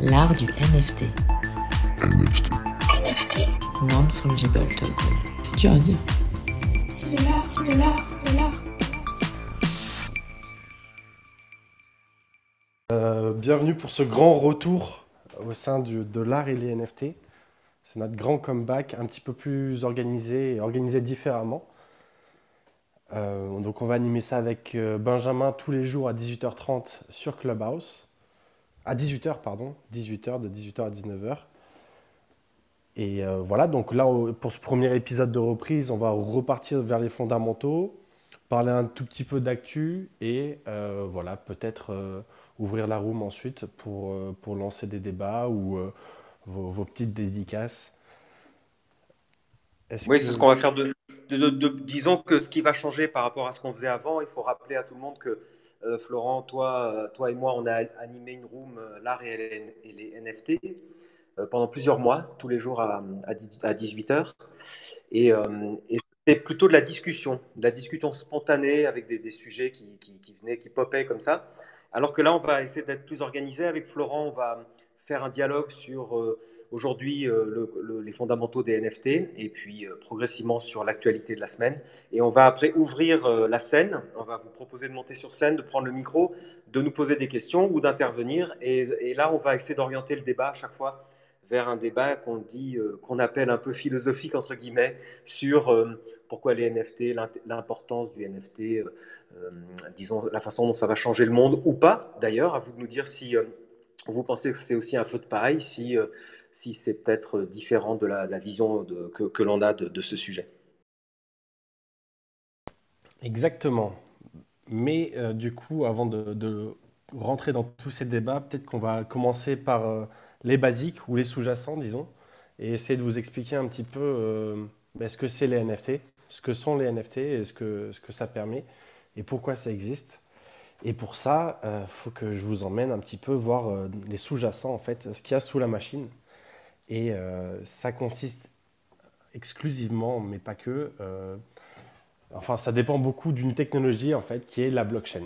L'art du NFT. NFT. Non-fungible token. C'est dur à dire. C'est de l'art, c'est de l'art, c'est de l'art. Euh, bienvenue pour ce grand retour au sein du- de l'art et les NFT. C'est notre grand comeback, un petit peu plus organisé et organisé différemment. Euh, donc on va animer ça avec euh, Benjamin tous les jours à 18h30 sur Clubhouse. À 18h, pardon. 18h, de 18h à 19h. Et euh, voilà, donc là, pour ce premier épisode de reprise, on va repartir vers les fondamentaux, parler un tout petit peu d'actu et euh, voilà, peut-être euh, ouvrir la room ensuite pour, pour lancer des débats ou vos, vos petites dédicaces. Oui, que- c'est ce qu'on va faire de, de- de- de- Disons que ce qui va changer par rapport à ce qu'on faisait avant, il faut rappeler à tout le monde que euh, Florent, toi, euh, toi et moi, on a animé une room, euh, l'art et, et les NFT, pendant plusieurs mois, tous les jours à, à 18h. Et, c'était plutôt de la discussion, de la discussion spontanée avec des, des sujets qui, qui, qui venaient, qui popaient comme ça. Alors que là, on va essayer d'être plus organisé. Avec Florent, on va faire un dialogue sur euh, aujourd'hui euh, le- le- les fondamentaux des NFT et puis euh, progressivement sur l'actualité de la semaine. Et on va après ouvrir la scène. On va vous proposer de monter sur scène, de prendre le micro, de nous poser des questions ou d'intervenir. Et, et là, on va essayer d'orienter le débat à chaque fois vers un débat qu'on dit, qu'on appelle un peu philosophique entre guillemets, sur pourquoi les NFT, l'importance du NFT, disons la façon dont ça va changer le monde ou pas. D'ailleurs, à vous de nous dire si vous pensez que c'est aussi un feu de paille, si, euh, si c'est peut-être différent de la, vision que, l'on a de, ce sujet? Exactement. Mais euh, du coup, avant de, rentrer dans tous ces débats, peut-être qu'on va commencer par euh, les basiques ou les sous-jacents, disons, et essayer de vous expliquer un petit peu euh, ce que c'est les NFT, ce que sont les NFT et ce que, ce que ça permet et pourquoi ça existe. Et pour ça, il faut que je vous emmène un petit peu voir euh, les sous-jacents, en fait, ce qu'il y a sous la machine. Et euh, ça consiste exclusivement, mais pas que, euh, Enfin, ça dépend beaucoup d'une technologie en fait qui est la blockchain.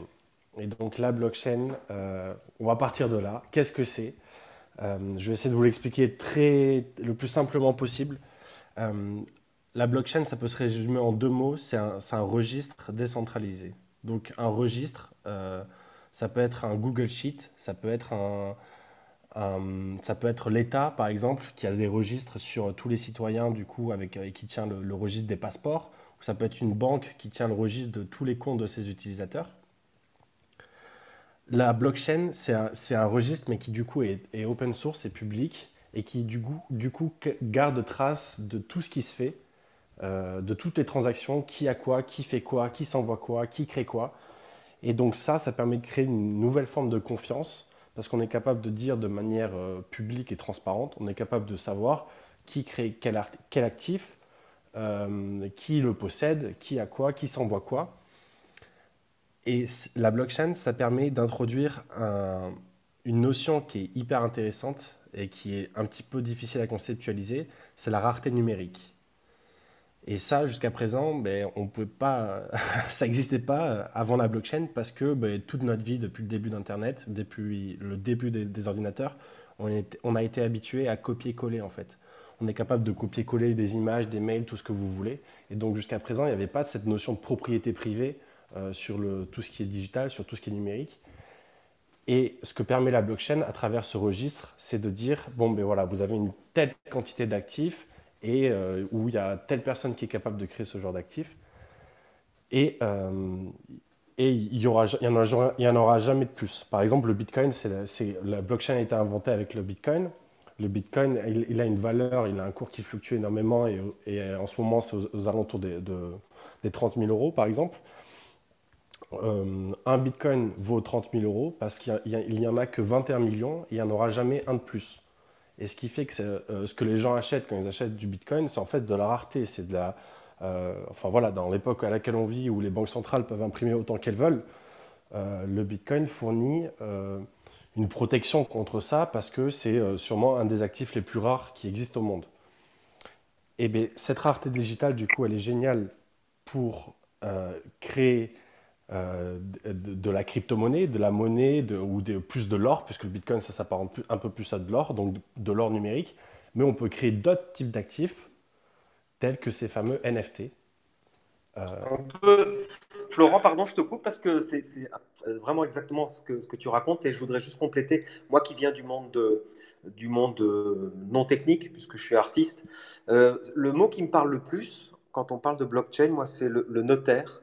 Et donc la blockchain, euh, on va partir de là. Qu'est-ce que c'est? Euh, Je vais essayer de vous l'expliquer très le plus simplement possible. Euh, la blockchain, ça peut se résumer en deux mots. C'est un registre décentralisé. Donc un registre, euh, ça peut être un Google Sheet, ça peut être l'État, par exemple, qui a des registres sur tous les citoyens, avec, et qui tient le, registre des passeports. Ou ça peut être une banque qui tient le registre de tous les comptes de ses utilisateurs. La blockchain, c'est un, registre, mais qui du coup est, open source et public, et qui du coup, garde trace de tout ce qui se fait, euh, de toutes les transactions, qui a quoi, qui fait quoi, qui s'envoie quoi, qui crée quoi. Et donc ça, ça permet de créer une nouvelle forme de confiance, parce qu'on est capable de dire de manière euh, publique et transparente, on est capable de savoir qui crée quel, actif, euh, qui le possède, qui a quoi, qui s'envoie quoi. Et la blockchain, ça permet d'introduire un- une notion qui est hyper intéressante et qui est un petit peu difficile à conceptualiser, c'est la rareté numérique. Et ça, jusqu'à présent, ben, on peut pas, ça n'existait pas avant la blockchain parce que ben, toute notre vie, depuis le début d'Internet, depuis le début des, ordinateurs, on, a été habitué à copier-coller en fait. On est capable de copier-coller des images, des mails, tout ce que vous voulez. Et donc jusqu'à présent, il n'y avait pas cette notion de propriété privée euh, sur tout ce qui est digital, sur tout ce qui est numérique. Et ce que permet la blockchain à travers ce registre, c'est de dire, bon, ben voilà, vous avez une telle quantité d'actifs et euh, où il y a telle personne qui est capable de créer ce genre d'actifs. Et, euh, et il y, aura, il, y en aura, jamais de plus. Par exemple, le Bitcoin, c'est la, blockchain a été inventée avec le Bitcoin. Le Bitcoin, il, a une valeur, il a un cours qui fluctue énormément et, en ce moment, c'est aux, alentours des, de- des 30 000 euros, par exemple. Euh, un Bitcoin vaut 30 000 euros parce qu'il y a- il y, a- il y en a que 21 millions et il n'y en aura jamais un de plus. Et ce qui fait que euh, ce que les gens achètent quand ils achètent du Bitcoin, c'est en fait de la rareté. C'est de la, euh, enfin voilà, dans l'époque à laquelle on vit, où les banques centrales peuvent imprimer autant qu'elles veulent, euh, le Bitcoin fournit une protection contre ça parce que c'est sûrement un des actifs les plus rares qui existent au monde. Et bien, cette rareté digitale, du coup, elle est géniale pour euh, de, la crypto-monnaie, de la monnaie ou de, plus de l'or, puisque le Bitcoin, ça s'apparente un peu plus à de l'or, donc de l'or numérique. Mais on peut créer d'autres types d'actifs, tels que ces fameux NFT. Florent, pardon, je te coupe parce que c'est vraiment exactement ce que, ce que, tu racontes et je voudrais juste compléter. Moi qui viens du monde, du monde non technique, puisque je suis artiste, le mot qui me parle le plus, quand on parle de blockchain, moi, c'est le, notaire,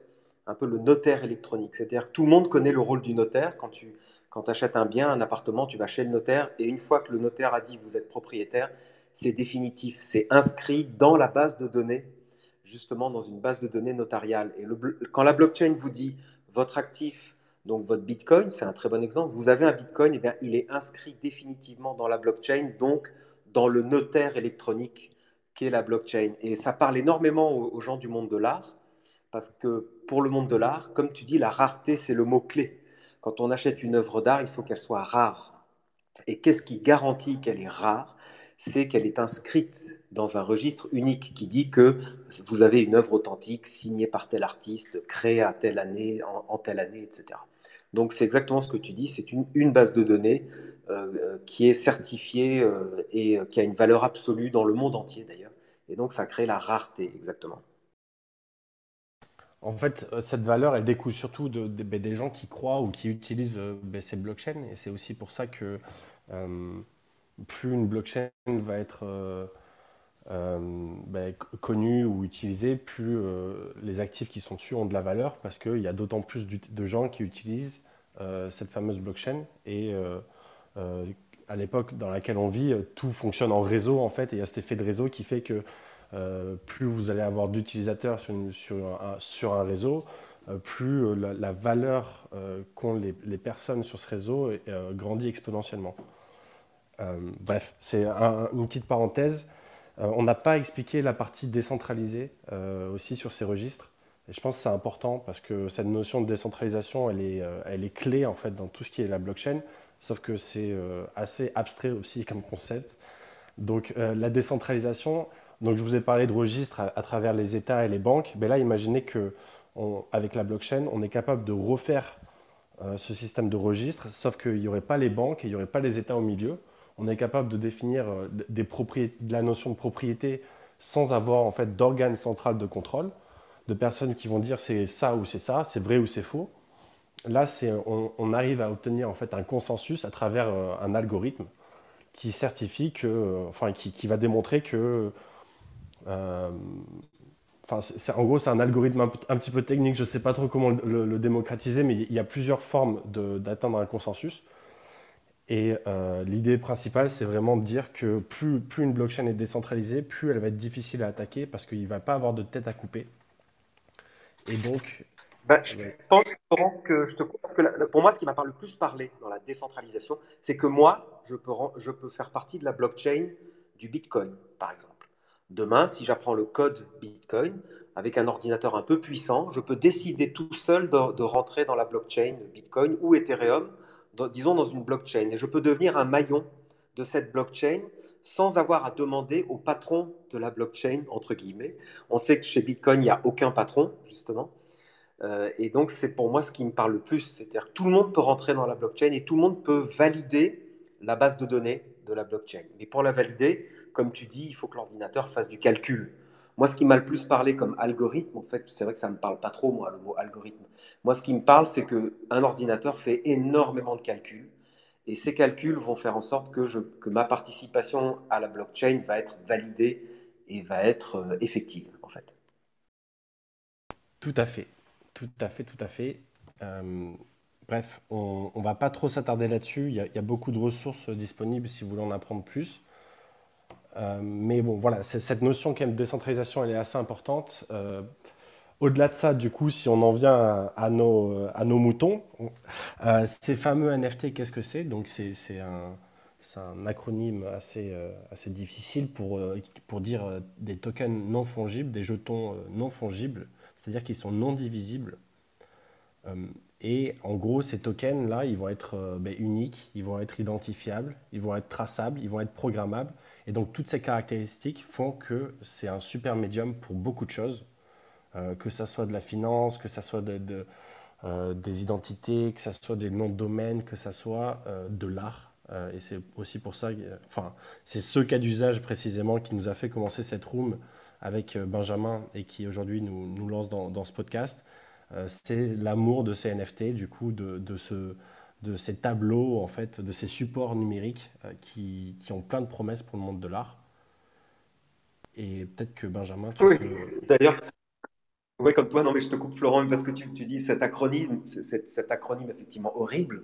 un peu le notaire électronique. C'est-à-dire que tout le monde connaît le rôle du notaire. Quand tu achètes un bien, un appartement, tu vas chez le notaire et une fois que le notaire a dit vous êtes propriétaire, c'est définitif, c'est inscrit dans la base de données, justement dans une base de données notariale. Et quand la blockchain vous dit votre actif, donc votre Bitcoin, c'est un très bon exemple, vous avez un Bitcoin, et eh bien, il est inscrit définitivement dans la blockchain, donc dans le notaire électronique qu'est la blockchain. Et ça parle énormément aux, gens du monde de l'art, parce que pour le monde de l'art, comme tu dis, la rareté, c'est le mot-clé. Quand on achète une œuvre d'art, il faut qu'elle soit rare. Et qu'est-ce qui garantit qu'elle est rare? C'est qu'elle est inscrite dans un registre unique qui dit que vous avez une œuvre authentique signée par tel artiste, créée à telle année, en, telle année, etc. Donc c'est exactement ce que tu dis, c'est une, base de données euh, qui est certifiée euh, et qui a une valeur absolue dans le monde entier d'ailleurs. Et donc, ça crée la rareté, exactement. En fait, euh, cette valeur, elle découle surtout ben, des gens qui croient ou qui utilisent euh, ben, ces blockchains. Et c'est aussi pour ça que euh, plus une blockchain va être ben, connue ou utilisée, plus les actifs qui sont dessus ont de la valeur parce qu'il y a d'autant plus de gens qui utilisent cette fameuse blockchain. Et à l'époque dans laquelle on vit, tout fonctionne en réseau en fait, et il y a cet effet de réseau qui fait que euh, plus vous allez avoir d'utilisateurs sur, un, réseau, euh, plus la, valeur qu'ont les, personnes sur ce réseau grandit exponentiellement. bref, c'est une petite parenthèse. on n'a pas expliqué la partie décentralisée aussi sur ces registres. Et je pense que c'est important parce que cette notion de décentralisation, elle est, elle est clé en fait dans tout ce qui est la blockchain sauf que c'est euh, assez abstrait aussi comme concept. Donc euh, la décentralisation, donc je vous ai parlé de registres à, travers les États et les banques, mais là imaginez que avec la blockchain, on est capable de refaire euh, ce système de registres, sauf qu'il n'y aurait pas les banques et il n'y aurait pas les États au milieu. On est capable de définir des de la notion de propriété sans avoir en fait d'organe central de contrôle, de personnes qui vont dire c'est ça ou c'est ça, c'est vrai ou c'est faux là, on, on, arrive à obtenir en fait un consensus à travers euh, un algorithme qui certifie que, euh, enfin, qui, va démontrer que, euh, enfin, en gros, c'est un algorithme un, petit peu technique. Je ne sais pas trop comment le, démocratiser, mais il y a plusieurs formes d'atteindre un consensus. Et l'idée principale, c'est vraiment de dire que plus, plus une blockchain est décentralisée, plus elle va être difficile à attaquer parce qu'il ne va pas avoir de tête à couper. Et donc, je pense que je te parce que pour moi, ce qui m'a le plus parlé dans la décentralisation, c'est que moi, je peux, je peux faire partie de la blockchain du Bitcoin, par exemple. Demain, si j'apprends le code Bitcoin avec un ordinateur un peu puissant, je peux décider tout seul de, rentrer dans la blockchain Bitcoin ou Ethereum, disons dans une blockchain, et je peux devenir un maillon de cette blockchain sans avoir à demander au patron de la blockchain, entre guillemets. On sait que chez Bitcoin, il n'y a aucun patron, justement. Euh, et donc, c'est pour moi ce qui me parle le plus. C'est-à-dire que tout le monde peut rentrer dans la blockchain et tout le monde peut valider la base de données de la blockchain. Mais pour la valider, comme tu dis, il faut que l'ordinateur fasse du calcul. Moi, ce qui m'a le plus parlé comme algorithme, en fait, c'est vrai que ça ne me parle pas trop, moi, le mot algorithme. Moi, ce qui me parle, c'est qu'un ordinateur fait énormément de calculs. Et ces calculs vont faire en sorte que, je, que ma participation à la blockchain va être validée et va être euh, effective, en fait. Tout à fait. Tout à fait, tout à fait. Euh, bref, on ne va pas trop s'attarder là-dessus. Il, y, a beaucoup de ressources disponibles si vous voulez en apprendre plus. Euh, mais bon, voilà, cette notion quand même de décentralisation, elle est assez importante. Euh, au-delà de ça, du coup, si on en vient à, nos, moutons, ces fameux NFT, qu'est-ce que c'est? Donc, c'est un, acronyme assez, difficile pour dire des tokens non fongibles, des jetons non fongibles c'est-à-dire qu'ils sont non divisibles. Euh, et en gros, ces tokens-là, ils vont être euh, ben, uniques, ils vont être identifiables, ils vont être traçables, ils vont être programmables. Et donc, toutes ces caractéristiques font que c'est un super médium pour beaucoup de choses, euh, que ce soit de la finance, que ce soit de, des identités, que ce soit des noms de domaine, que ce soit de l'art. et c'est aussi pour ça, enfin, c'est ce cas d'usage précisément qui nous a fait commencer cette room avec Benjamin et qui aujourd'hui nous, nous, lance dans, dans ce podcast. c'est l'amour de ces NFT, du coup, de, de ce de ces tableaux, en fait, de ces supports numériques euh, qui, qui, ont plein de promesses pour le monde de l'art. Et peut-être que Benjamin, tu oui, D'ailleurs, oui, comme toi, non, mais je te coupe, Florent, parce que tu, tu dis cet acronyme, cet, cet, acronyme effectivement horrible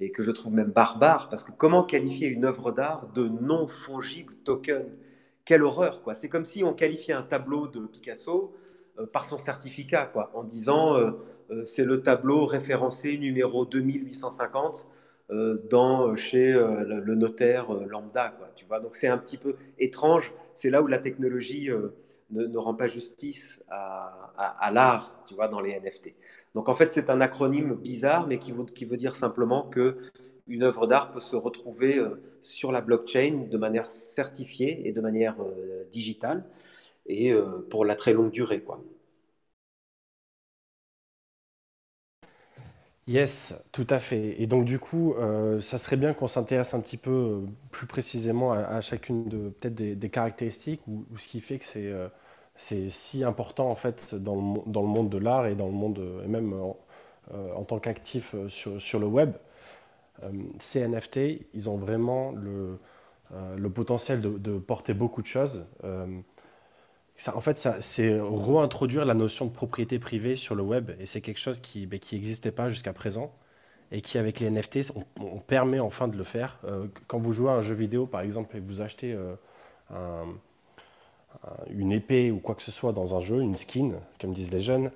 et que je trouve même barbare, parce que comment qualifier une œuvre d'art de non fongible token? Quelle horreur, quoi C'est comme si on qualifiait un tableau de Picasso euh, par son certificat, quoi, en disant euh, euh, c'est le tableau référencé numéro 2850 dans, chez le notaire lambda. Quoi, tu vois Donc c'est un petit peu étrange. C'est là où la technologie ne, rend pas justice à, l'art, tu vois, dans les NFT. Donc en fait, c'est un acronyme bizarre, mais qui qui veut dire simplement que une œuvre d'art peut se retrouver sur la blockchain de manière certifiée et de manière digitale et euh, pour la très longue durée. Quoi. Yes, tout à fait. Et donc du coup, euh, ça serait bien qu'on s'intéresse un petit peu euh, plus précisément à, chacune de peut-être des, caractéristiques ou, ce qui fait que c'est si important en fait dans le, dans le monde de l'art et dans le monde et même en, tant qu'actif sur, sur, le web. Ces NFT, ils ont vraiment le, le potentiel de, porter beaucoup de choses en fait, c'est réintroduire la notion de propriété privée sur le web. Et c'est quelque chose qui n'existait ben, pas jusqu'à présent. Et qui, avec les NFT, on, permet enfin de le faire. Euh, quand vous jouez à un jeu vidéo, par exemple, et vous achetez euh, une épée ou quoi que ce soit dans un jeu, une skin, comme disent les jeunes,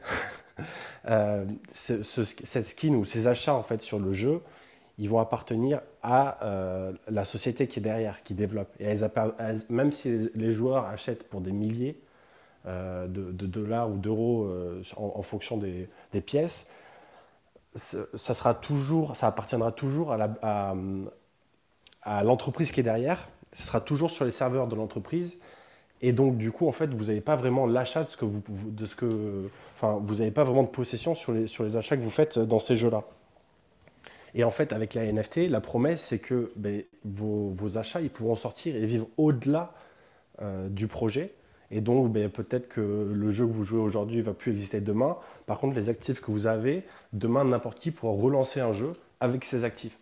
euh, cette skin ou ces achats en fait sur le jeu, ils vont appartenir à la société qui est derrière, qui développe. Et même si les joueurs achètent pour des milliers, euh, de, dollars ou d'euros euh, en, fonction des, pièces, ça, sera toujours, ça appartiendra toujours à, l'entreprise qui est derrière. Ce sera toujours sur les serveurs de l'entreprise. Et donc, du coup, en fait, vous n'avez pas vraiment l'achat de ce que vous, de ce que, enfin, vous n'avez pas vraiment de possession sur les achats que vous faites dans ces jeux-là. Et en fait, avec la NFT, la promesse, c'est que ben, vos, achats, ils pourront sortir et vivre au-delà euh, du projet. Et donc, ben, peut-être que le jeu que vous jouez aujourd'hui ne va plus exister demain. Par contre, les actifs que vous avez, demain, n'importe qui pourra relancer un jeu avec ces actifs.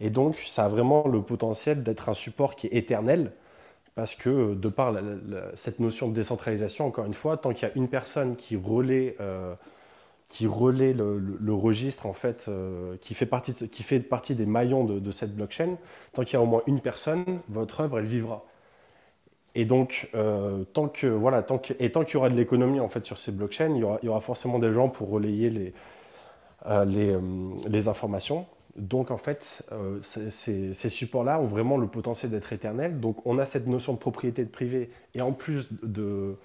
Et donc, ça a vraiment le potentiel d'être un support qui est éternel, parce que de par cette notion de décentralisation, encore une fois, tant qu'il y a une personne qui relaie, euh, qui relaie le, registre, en fait, euh, qui, fait partie qui fait partie des maillons de, cette blockchain, tant qu'il y a au moins une personne, votre œuvre, elle vivra. Et donc, euh, tant que voilà, tant que, et tant qu'il y aura de l'économie en fait sur ces blockchains, il y aura, forcément des gens pour relayer les, euh, les, informations. Donc en fait, ces, ces supports-là ont vraiment le potentiel d'être éternels. Donc on a cette notion de propriété de privé et en plus de,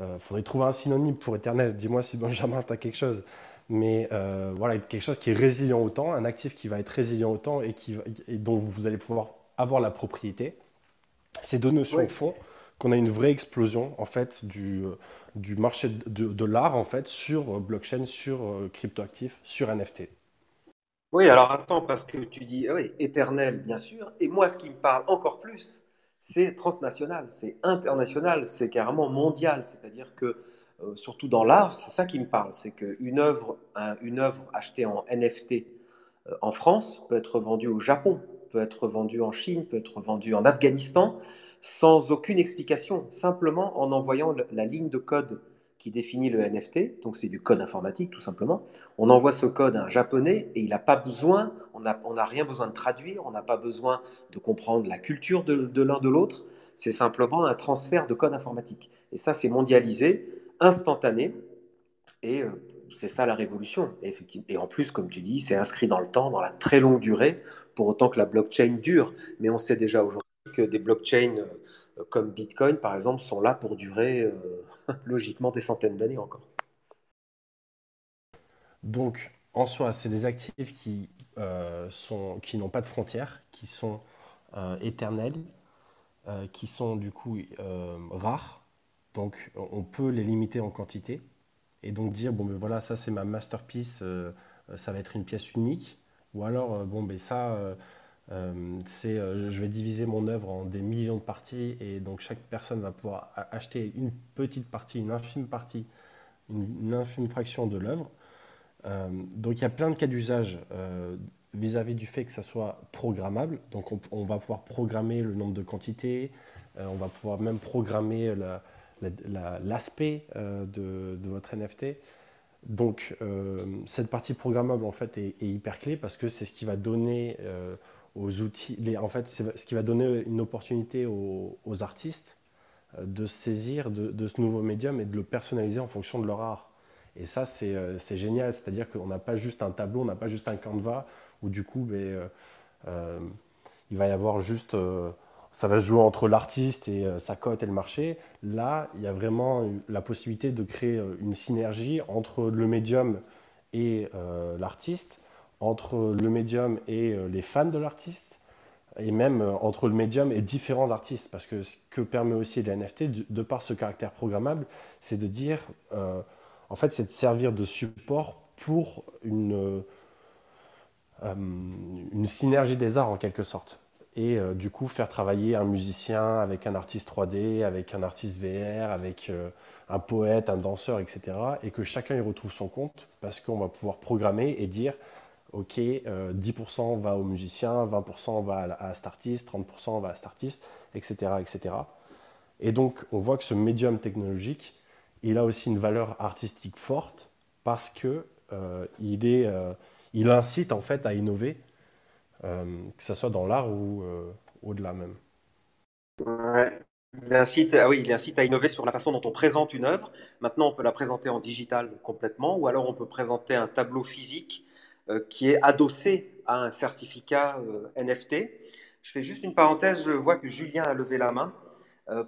il faudrait trouver un synonyme pour éternel. Dis-moi si Benjamin tu as quelque chose. Mais voilà, quelque chose qui est résilient au temps, un actif qui va être résilient au temps et, qui, et dont vous allez pouvoir avoir la propriété. Ces deux notions font qu'on a une vraie explosion en fait du, euh, du marché de, de l'art en fait sur euh, blockchain, sur euh, cryptoactifs, sur NFT. Oui, alors attends, parce que tu dis oui, éternel, bien sûr. Et moi, ce qui me parle encore plus, c'est transnational, c'est international, c'est carrément mondial. C'est-à-dire que, surtout dans l'art, c'est ça qui me parle. C'est qu'une œuvre, une œuvre achetée en NFT en France peut être vendue au Japon, peut être vendu en Chine, peut être vendu en Afghanistan, sans aucune explication, simplement en envoyant la ligne de code qui définit le NFT, donc c'est du code informatique tout simplement. On envoie ce code à un japonais et il n'a pas besoin, on n'a rien besoin de traduire, on n'a pas besoin de comprendre la culture de, de l'un de l'autre, c'est simplement un transfert de code informatique. Et ça, c'est mondialisé, instantané, et euh, c'est ça la révolution, effectivement. Et en plus, comme tu dis, c'est inscrit dans le temps, dans la très longue durée, pour autant que la blockchain dure. Mais on sait déjà aujourd'hui que des blockchains euh, comme Bitcoin, par exemple, sont là pour durer euh, logiquement des centaines d'années encore. Donc, en soi, c'est des actifs qui, sont, qui n'ont pas de frontières, qui sont éternels, qui sont du coup rares. Donc, on peut les limiter en quantité et donc dire, bon, ben voilà, ça c'est ma masterpiece, ça va être une pièce unique. Ou alors, bon, ben ça, c'est, je vais diviser mon œuvre en des millions de parties, et donc chaque personne va pouvoir acheter une petite partie, une infime partie, une, infime fraction de l'œuvre. donc il y a plein de cas d'usage vis-à-vis du fait que ça soit programmable. Donc on, va pouvoir programmer le nombre de quantités, euh, on va pouvoir même programmer l'aspect euh, de, votre NFT. Donc euh, cette partie programmable en fait est, hyper clé parce que c'est ce qui va donner aux outils, en fait c'est ce qui va donner une opportunité aux, artistes de saisir de, ce nouveau médium et de le personnaliser en fonction de leur art. Et ça, c'est génial, c'est-à-dire qu'on n'a pas juste un tableau, on n'a pas juste un canevas où du coup, ben, euh, euh, il va y avoir juste euh, ça va se jouer entre l'artiste et sa cote et le marché. Là, il y a vraiment la possibilité de créer une synergie entre le médium et l'artiste, entre le médium et les fans de l'artiste, et même entre le médium et différents artistes. Parce que ce que permet aussi les NFT, de, par ce caractère programmable, c'est de dire, en fait, c'est de servir de support pour une euh, une synergie des arts en quelque sorte. Et euh, du coup, faire travailler un musicien avec un artiste 3D, avec un artiste VR, avec euh, un poète, un danseur, etc. Et que chacun y retrouve son compte parce qu'on va pouvoir programmer et dire OK, 10% va au musicien, 20% va à, cet artiste, 30% va à cet artiste, etc., etc. Et donc, on voit que ce médium technologique, il a aussi une valeur artistique forte parce que il est il incite en fait à innover, euh, que ce soit dans l'art ou euh, au-delà même. Il incite, ah oui, il incite à innover sur la façon dont on présente une œuvre. Maintenant, on peut la présenter en digital complètement, ou alors on peut présenter un tableau physique euh, qui est adossé à un certificat NFT. Je fais juste une parenthèse, je vois que Julien a levé la main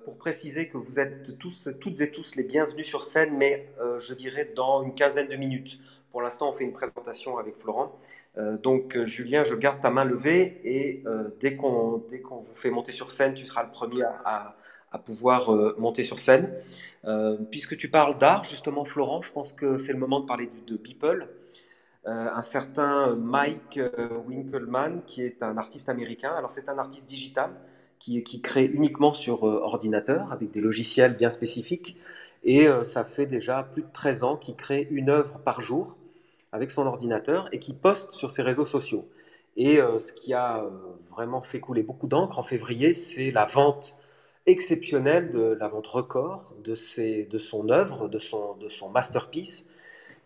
pour préciser que vous êtes tous, toutes et tous les bienvenus sur scène, mais je dirais dans une quinzaine de minutes. Pour l'instant, on fait une présentation avec Florent. Euh, donc, euh, Julien, je garde ta main levée et euh, dès qu'on qu'on vous fait monter sur scène, tu seras le premier à, à, pouvoir monter sur scène. puisque tu parles d'art, justement, Florent, je pense que c'est le moment de parler de, de. Un certain Mike Winkelmann, qui est un artiste américain. Alors, c'est un artiste digital qui, crée uniquement sur ordinateur avec des logiciels bien spécifiques. Et ça fait déjà plus de 13 ans qu'il crée une œuvre par jour avec son ordinateur et qui poste sur ses réseaux sociaux. Et euh, ce qui a euh, vraiment fait couler beaucoup d'encre en février, c'est la vente exceptionnelle, la vente record de, son œuvre, de son masterpiece,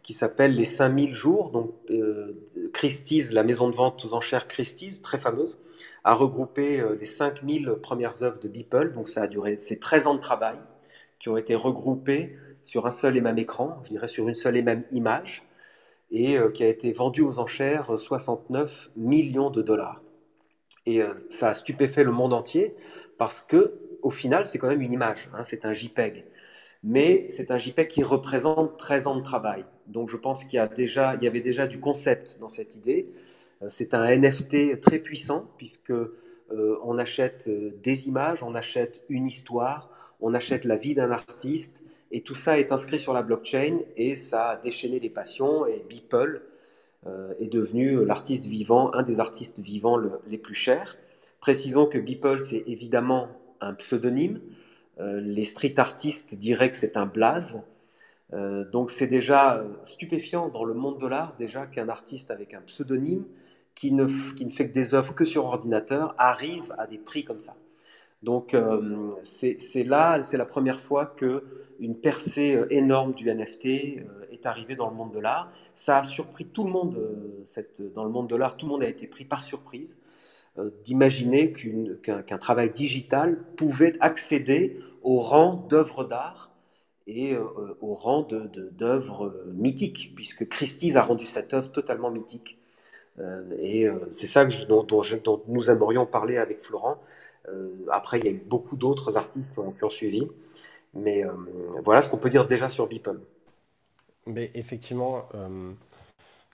qui s'appelle Les 5000 jours. Donc, euh, Christie's, la maison de vente aux enchères Christie's, très fameuse, a regroupé les 5000 premières œuvres de Beeple. Donc, ça a duré, c'est 13 ans de travail qui ont été regroupés sur un seul et même écran, je dirais sur une seule et même image et euh, qui a été vendu aux enchères 69 millions de dollars. Et euh, ça a stupéfait le monde entier parce que, au final, c'est quand même une image, hein, c'est un JPEG. Mais c'est un JPEG qui représente 13 ans de travail. Donc je pense qu'il y, a déjà, il y avait déjà du concept dans cette idée. Euh, c'est un NFT très puissant puisque on achète des images, on achète une histoire, on achète la vie d'un artiste et tout ça est inscrit sur la blockchain et ça a déchaîné les passions. Et Beeple euh, est devenu l'artiste vivant, un des artistes vivants les plus chers. Précisons que Beeple, c'est évidemment un pseudonyme. Euh, les street artistes diraient que c'est un blaze. Euh, donc c'est déjà stupéfiant dans le monde de l'art déjà qu'un artiste avec un pseudonyme qui ne, qui ne fait que des œuvres que sur ordinateur arrive à des prix comme ça. Donc euh, c'est là, c'est la première fois que une percée énorme du NFT est arrivée dans le monde de l'art. Ça a surpris tout le monde. Dans le monde de l'art, tout le monde a été pris par surprise d'imaginer qu'un travail digital pouvait accéder au rang d'œuvre d'art et au rang d'œuvre mythique, puisque Christie's a rendu cette œuvre totalement mythique. et c'est ça dont, nous aimerions parler avec Florent, euh, après, il y a eu beaucoup d'autres artistes qui ont, suivi. Mais euh, voilà ce qu'on peut dire déjà sur Beeple. Mais effectivement, euh,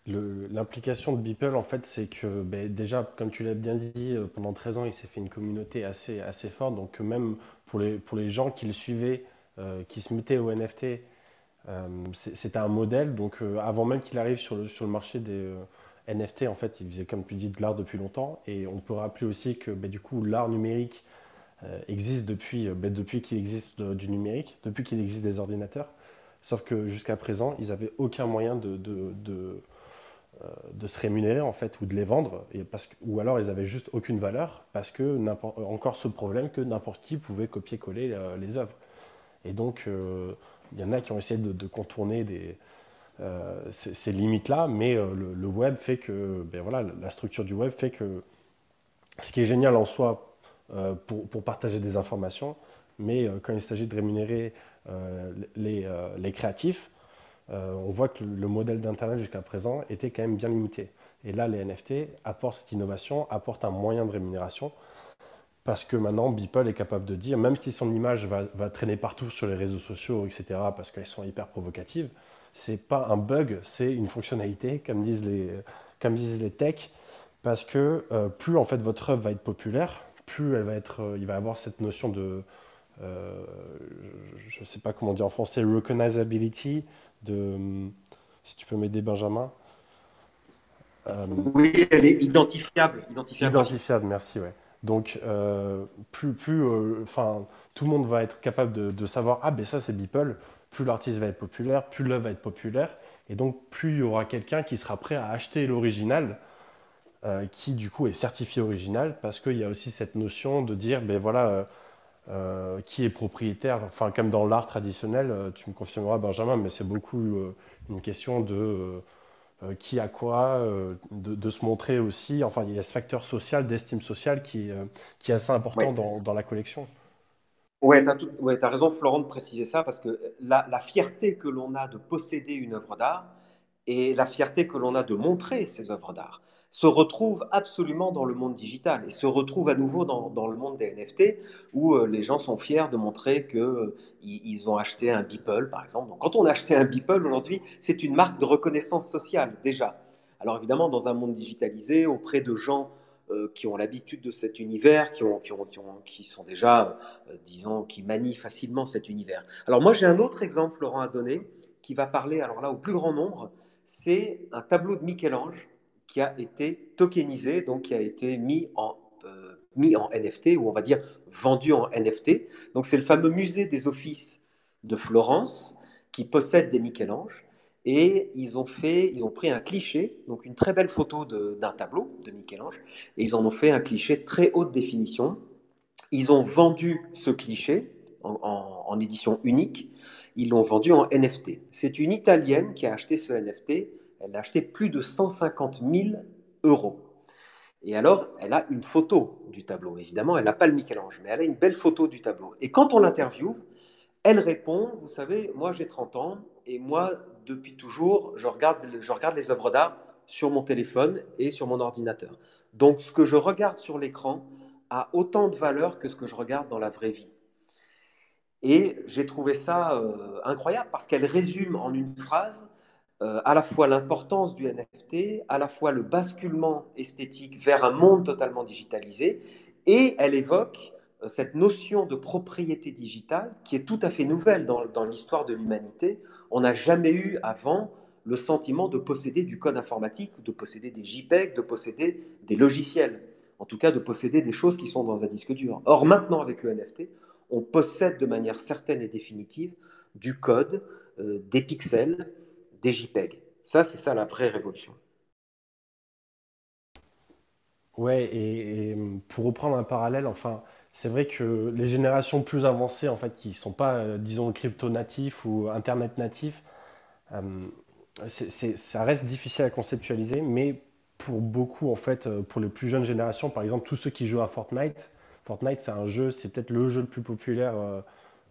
l'implication de Beeple, en fait, c'est que ben, déjà, comme tu l'as bien dit, pendant 13 ans, il s'est fait une communauté assez, assez forte. Donc, même pour les, pour les gens qui le suivaient, qui se mettaient au NFT, C'était un modèle, donc avant même qu'il arrive sur le, sur le marché des NFT, en fait, il faisait, comme tu dis, de l'art depuis longtemps. Et on peut rappeler aussi que bah, du coup, l'art numérique existe depuis, bah, depuis qu'il existe du numérique, depuis qu'il existe des ordinateurs. Sauf que jusqu'à présent, ils n'avaient aucun moyen de, euh, de, se rémunérer en fait ou de les vendre, ou alors ils n'avaient juste aucune valeur parce que encore ce problème que n'importe qui pouvait copier-coller euh, les œuvres. Et donc euh, il y en a qui ont essayé de, contourner ces, limites-là, mais le, web fait que, ben voilà, la structure du web fait que ce qui est génial en soi pour, partager des informations, mais quand il s'agit de rémunérer euh, euh, les, créatifs, euh, on voit que le modèle d'Internet jusqu'à présent était quand même bien limité. Et là, les NFT apportent cette innovation, apportent un moyen de rémunération, parce que maintenant, Beeple est capable de dire, même si son image va, traîner partout sur les réseaux sociaux, etc., parce qu'elles sont hyper provocatives, c'est pas un bug, c'est une fonctionnalité, comme disent les, comme techs, parce que plus en fait votre œuvre va être populaire, plus elle va être, il va avoir cette notion de, euh, je ne sais pas comment dire en français, recognizability, de, si tu peux m'aider Benjamin. Euh, oui, elle est identifiable. Identifiable, merci, ouais. Donc, euh, plus, plus enfin, tout le monde va être capable de, savoir, ah ben ça c'est Beeple, plus l'artiste va être populaire, plus l'œuvre va être populaire, et donc plus il y aura quelqu'un qui sera prêt à acheter l'original, qui du coup est certifié original, parce qu'il y a aussi cette notion de dire, ben voilà, euh, qui est propriétaire, enfin comme dans l'art traditionnel, euh, tu me confirmeras Benjamin, mais c'est beaucoup euh, une question de qui a quoi, de, se montrer aussi, enfin il y a ce facteur social, d'estime sociale qui, qui est assez important dans, dans, la collection. Ouais, tu as, ouais, as, raison Florent de préciser ça, parce que la, la fierté que l'on a de posséder une œuvre d'art et la fierté que l'on a de montrer ces œuvres d'art se retrouve absolument dans le monde digital et se retrouve à nouveau dans, dans le monde des NFT où euh, les gens sont fiers de montrer qu'ils euh, ils ont acheté un Beeple, par exemple. Donc, quand on a acheté un Beeple aujourd'hui, c'est une marque de reconnaissance sociale déjà. Alors évidemment, dans un monde digitalisé, auprès de gens euh, qui ont l'habitude de cet univers, qui, ont, qui, ont, qui, sont déjà, disons, qui manient facilement cet univers. Alors moi, j'ai un autre exemple, Laurent, à donner, qui va parler, alors là, au plus grand nombre. C'est un tableau de Michel-Ange qui a été tokenisé, donc qui a été mis en, euh, mis en NFT, ou on va dire vendu en NFT. Donc c'est le fameux musée des offices de Florence qui possède des Michel-Ange. Et ils ont, fait, ils ont pris un cliché, donc une très belle photo d'un tableau de Michel-Ange, et ils en ont fait un cliché très haute définition. Ils ont vendu ce cliché en, en édition unique, ils l'ont vendu en NFT. C'est une Italienne qui a acheté ce NFT elle a acheté plus de 150 000 euros. Et alors, elle a une photo du tableau. Évidemment, elle n'a pas le Michel-Ange, mais elle a une belle photo du tableau. Et quand on l'interviewe, elle répond, vous savez, moi j'ai 30 ans, et moi, depuis toujours, je regarde, je regarde les œuvres d'art sur mon téléphone et sur mon ordinateur. Donc, ce que je regarde sur l'écran a autant de valeur que ce que je regarde dans la vraie vie. Et j'ai trouvé ça euh, incroyable parce qu'elle résume en une phrase euh, à la fois l'importance du NFT, à la fois le basculement esthétique vers un monde totalement digitalisé, et elle évoque euh, cette notion de propriété digitale qui est tout à fait nouvelle dans, l'histoire de l'humanité. On n'a jamais eu avant le sentiment de posséder du code informatique, de posséder des JPEG, de posséder des logiciels, en tout cas de posséder des choses qui sont dans un disque dur. Or maintenant avec le NFT, on possède de manière certaine et définitive du code, euh, des pixels, des JPEG. Ça, c'est ça la vraie révolution. Ouais, et, pour reprendre un parallèle, enfin, c'est vrai que les générations plus avancées, en fait, qui ne sont pas, euh, disons, crypto natifs ou internet natifs, euh, ça reste difficile à conceptualiser, mais pour beaucoup, en fait, euh, pour les plus jeunes générations, par exemple, tous ceux qui jouent à Fortnite, Fortnite, c'est un jeu, c'est peut-être le jeu le plus populaire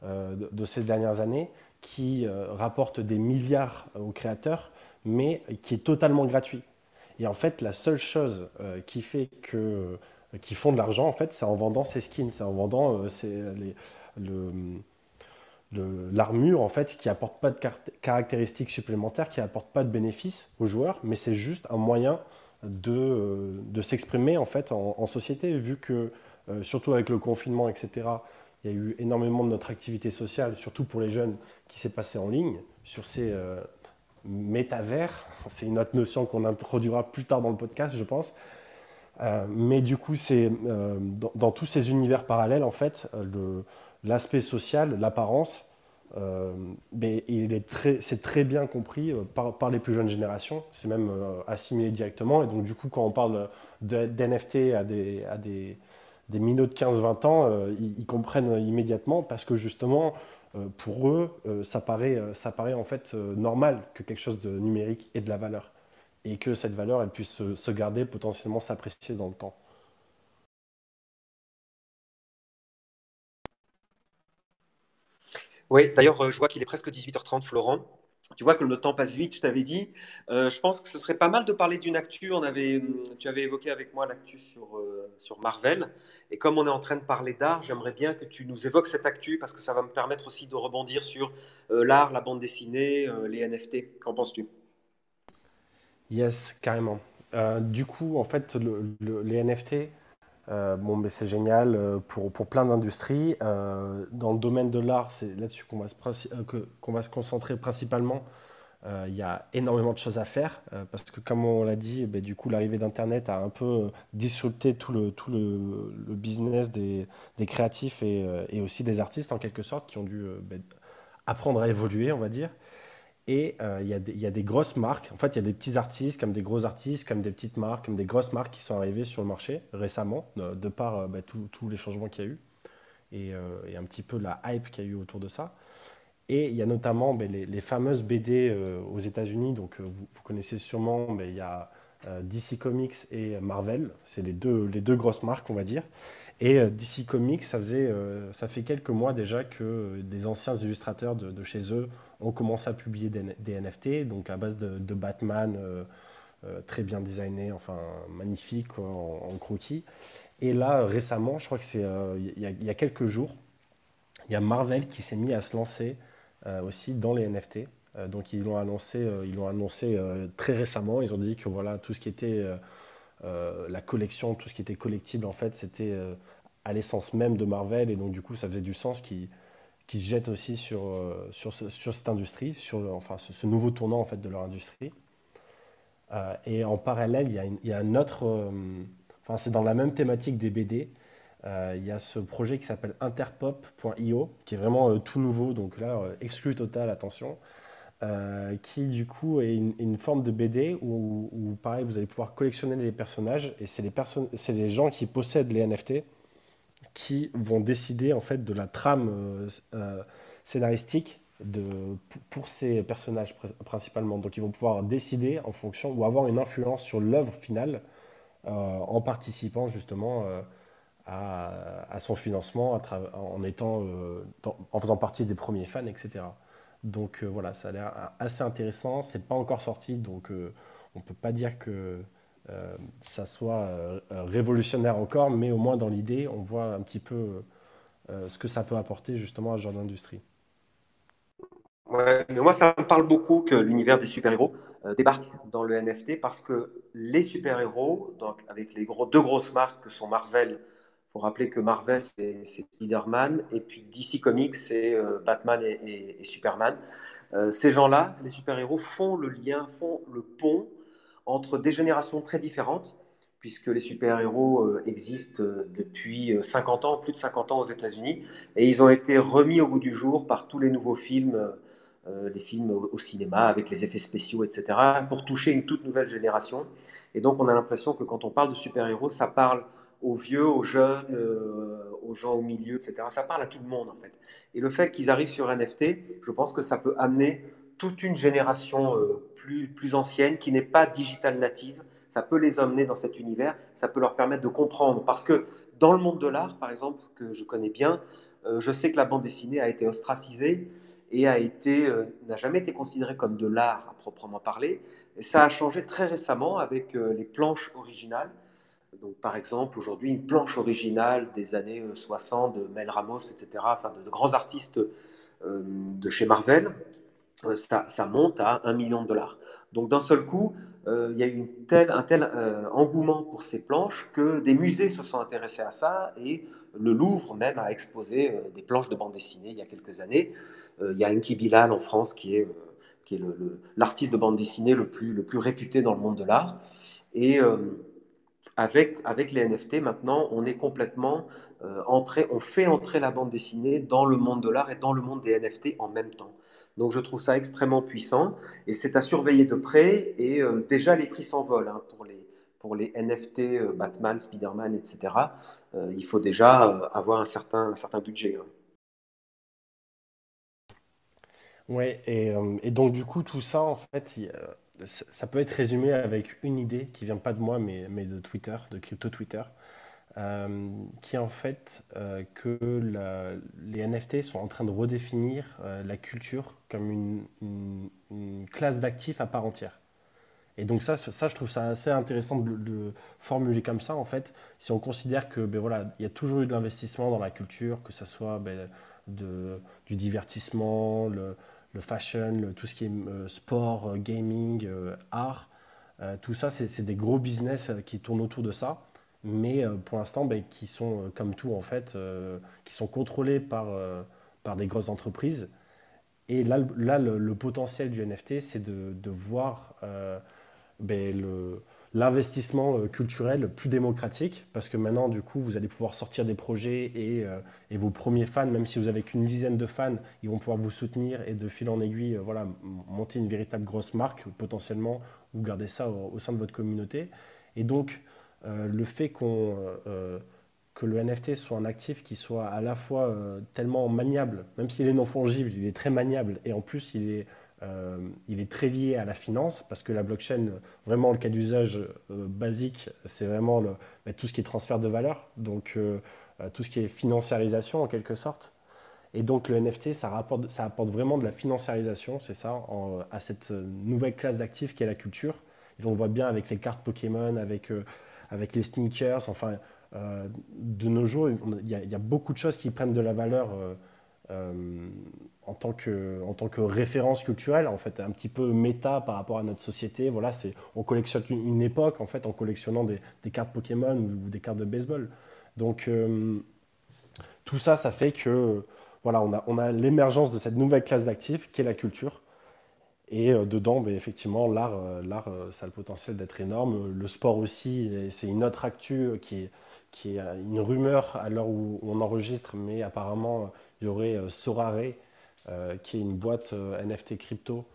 de, ces dernières années qui euh, rapporte des milliards aux créateurs, mais qui est totalement gratuit. Et en fait, la seule chose euh, qui fait que euh, qui font de l'argent, en fait, c'est en vendant ces skins, c'est en vendant l'armure en fait qui apporte pas de caractéristiques supplémentaires, qui apporte pas de bénéfices aux joueurs, mais c'est juste un moyen de, de s'exprimer en fait en, société, vu que surtout avec le confinement, etc il y a eu énormément de notre activité sociale, surtout pour les jeunes, qui s'est passée en ligne sur ces euh, métavers. C'est une autre notion qu'on introduira plus tard dans le podcast, je pense. Euh, mais du coup, c'est euh, dans, tous ces univers parallèles, en fait, l'aspect social, l'apparence, c'est très bien compris par, par, les plus jeunes générations. C'est même assimilé directement. Et donc, du coup, quand on parle d'NFT à des, à des des minots de 15-20 ans, euh, ils, comprennent immédiatement parce que justement, euh, pour eux, euh, ça, paraît, en fait normal que quelque chose de numérique ait de la valeur et que cette valeur, elle puisse se, garder, potentiellement s'apprécier dans le temps. Oui, d'ailleurs, je vois qu'il est presque 18h30, Florent. Tu vois que le temps passe vite, je t'avais dit. Euh, je pense que ce serait pas mal de parler d'une actu. On avait, hum, tu avais évoqué avec moi l'actu sur, euh, sur Marvel. Et comme on est en train de parler d'art, j'aimerais bien que tu nous évoques cette actu parce que ça va me permettre aussi de rebondir sur euh, l'art, la bande dessinée, les NFT. Qu'en penses-tu? Yes, carrément. du coup, en fait, les NFT, bon, mais c'est génial pour, pour plein d'industries. dans le domaine de l'art, c'est là-dessus qu'on va, va, se concentrer principalement. Il y a énormément de choses à faire parce que, comme on l'a dit, ben, du coup, l'arrivée d'Internet a un peu disrupté tout le, tout le, business des, créatifs et, et, aussi des artistes, en quelque sorte, qui ont dû ben, apprendre à évoluer, on va dire. Et euh, il y, a des grosses marques. En fait, il y a des petits artistes, comme des gros artistes, comme des petites marques, comme des grosses marques qui sont arrivées sur le marché récemment, de, par euh, bah, tous les changements qu'il y a eu et, euh, et, un petit peu la hype qu'il y a eu autour de ça. Et il y a notamment bah, les, fameuses BD aux États-Unis. Donc, vous, connaissez sûrement, mais il y a DC Comics et Marvel. C'est les deux, les deux grosses marques, on va dire. Et DC Comics, ça, faisait, ça fait quelques mois déjà que des anciens illustrateurs de chez eux on commence à publier des, NFT, donc à base de, Batman euh, euh, très bien designé, enfin magnifique en, croquis. Et là, récemment, je crois que c'est euh, il y, a quelques jours, il y a Marvel qui s'est mis à se lancer aussi dans les NFT. donc ils l'ont annoncé, ils l'ont annoncé très récemment. Ils ont dit que voilà tout ce qui était la collection, tout ce qui était collectible en fait, c'était à l'essence même de Marvel et donc du coup ça faisait du sens qu'ils qui se jettent aussi sur, euh, sur, cette industrie, sur enfin, ce, nouveau tournant en fait, de leur industrie. Euh, et en parallèle, il y a, il y a un autre, euh, enfin c'est dans la même thématique des BD, il y a ce projet qui s'appelle interpop.io, qui est vraiment tout nouveau, donc là, exclu total, attention, qui du coup est une, une forme de BD où, pareil, vous allez pouvoir collectionner les personnages, et c'est les, c'est les gens qui possèdent les NFT qui vont décider en fait de la trame euh, euh, scénaristique de, pour ces personnages principalement. Donc ils vont pouvoir décider en fonction ou avoir une influence sur l'œuvre finale euh, en participant justement à, son financement, en, étant, en faisant partie des premiers fans, etc. Donc voilà, ça a l'air assez intéressant. C'est pas encore sorti, donc on peut pas dire que euh, ça soit euh, révolutionnaire encore, mais au moins dans l'idée, on voit un petit peu euh, ce que ça peut apporter justement à ce genre d'industrie. Ouais, moi, ça me parle beaucoup que l'univers des super-héros débarque dans le NFT parce que les super-héros, donc avec les gros, deux grosses marques que sont Marvel, il faut rappeler que Marvel, c'est Spider-Man, et puis DC Comics, c'est Batman et Superman. ces gens-là, les super-héros, font le lien, font le pont entre des générations très différentes, puisque les super-héros euh, existent euh, depuis 50 euh, ans, plus de 50 ans aux États-Unis, et ils ont été remis au bout du jour par tous les nouveaux films, les films au, cinéma avec les effets spéciaux, etc., pour toucher une toute nouvelle génération. Et donc on a l'impression que quand on parle de super-héros, ça parle aux vieux, aux jeunes, aux gens au milieu, etc. Ça parle à tout le monde en fait. Et le fait qu'ils arrivent sur NFT, je pense que ça peut amener toute une génération euh, plus, plus ancienne qui n'est pas digital native. Ça peut les emmener dans cet univers, ça peut leur permettre de comprendre. Parce que dans le monde de l'art, par exemple, que je connais bien, euh, je sais que la bande dessinée a été ostracisée et a été euh, n'a jamais été considérée comme de l'art à proprement parler. Et ça a changé très récemment avec les planches originales. Donc, par exemple, aujourd'hui, une planche originale des années 60 de Mel Ramos, etc., enfin, de grands artistes de chez Marvel, euh, ça, monte à 1 million de dollars. Donc d'un seul coup, euh, il y a eu un tel euh, engouement pour ces planches que des musées se sont intéressés à ça et le Louvre même a exposé des planches de bande dessinée il y a quelques années. il y a Enki Bilal en France qui est, l'artiste de bande dessinée le plus, le plus réputé dans le monde de l'art. Et avec, avec les NFT, maintenant, on est complètement entré, on fait entrer la bande dessinée dans le monde de l'art et dans le monde des NFT en même temps. Donc je trouve ça extrêmement puissant et c'est à surveiller de près. Et euh, déjà les prix s'envolent hein, pour, les, pour les NFT euh, Batman, Spider-Man, etc. Euh, il faut déjà avoir un certain, un certain budget. Hein. Ouais, et, et, donc du coup tout ça en fait, ça peut être résumé avec une idée qui vient pas de moi mais, mais de Twitter, de crypto Twitter. Euh, qui est en fait euh, que les NFT sont en train de redéfinir euh, la culture comme une, classe d'actifs à part entière. Et donc ça, ça, je trouve ça assez intéressant de, formuler comme ça, en fait, si on considère que ben voilà, il y a toujours eu de l'investissement dans la culture, que ce soit ben, de, du divertissement, le, fashion, tout ce qui est sport, gaming, art, tout ça, c'est des gros business qui tournent autour de ça mais euh, pour l'instant, ben, qui sont, euh, comme tout en fait, euh, qui sont contrôlés par, par des grosses entreprises. Et là, là le, potentiel du NFT, c'est de, de, voir ben, l'investissement culturel plus démocratique, parce que maintenant, du coup, vous allez pouvoir sortir des projets et, et vos premiers fans, même si vous avez qu'une dizaine de fans, ils vont pouvoir vous soutenir et de fil en aiguille, voilà, monter une véritable grosse marque potentiellement, ou garder ça au, au sein de votre communauté. Et donc, euh, le fait qu'on, euh, que le NFT soit un actif qui soit à la fois euh, tellement maniable, même s'il est non fongible, il est très maniable et en plus il est, il est très lié à la finance parce que la blockchain, vraiment le cas d'usage basique, c'est vraiment bah, tout ce qui est transfert de valeur, donc tout ce qui est financiarisation en quelque sorte. Et donc le NFT, ça, rapporte, ça apporte vraiment de la financiarisation, c'est ça, à cette nouvelle classe d'actifs qui est la culture. Et on le voit bien avec les cartes Pokémon, avec avec les sneakers. Enfin, euh, de nos jours, il y, a beaucoup de choses qui prennent de la valeur euh, euh, en, tant que, référence culturelle, en fait, un petit peu méta par rapport à notre société. Voilà, on collectionne une, époque en fait en collectionnant des, cartes Pokémon ou, des cartes de baseball. Donc tout ça, ça fait que voilà, on a l'émergence de cette nouvelle classe d'actifs qui est la culture. Et euh, dedans, ben, effectivement, l'art, euh, l'art, euh, ça a le potentiel d'être énorme. Le sport aussi, c'est une autre actu qui est, qui est une rumeur à l'heure où on enregistre, mais apparemment, il y aurait Sorare, qui est une boîte NFT crypto,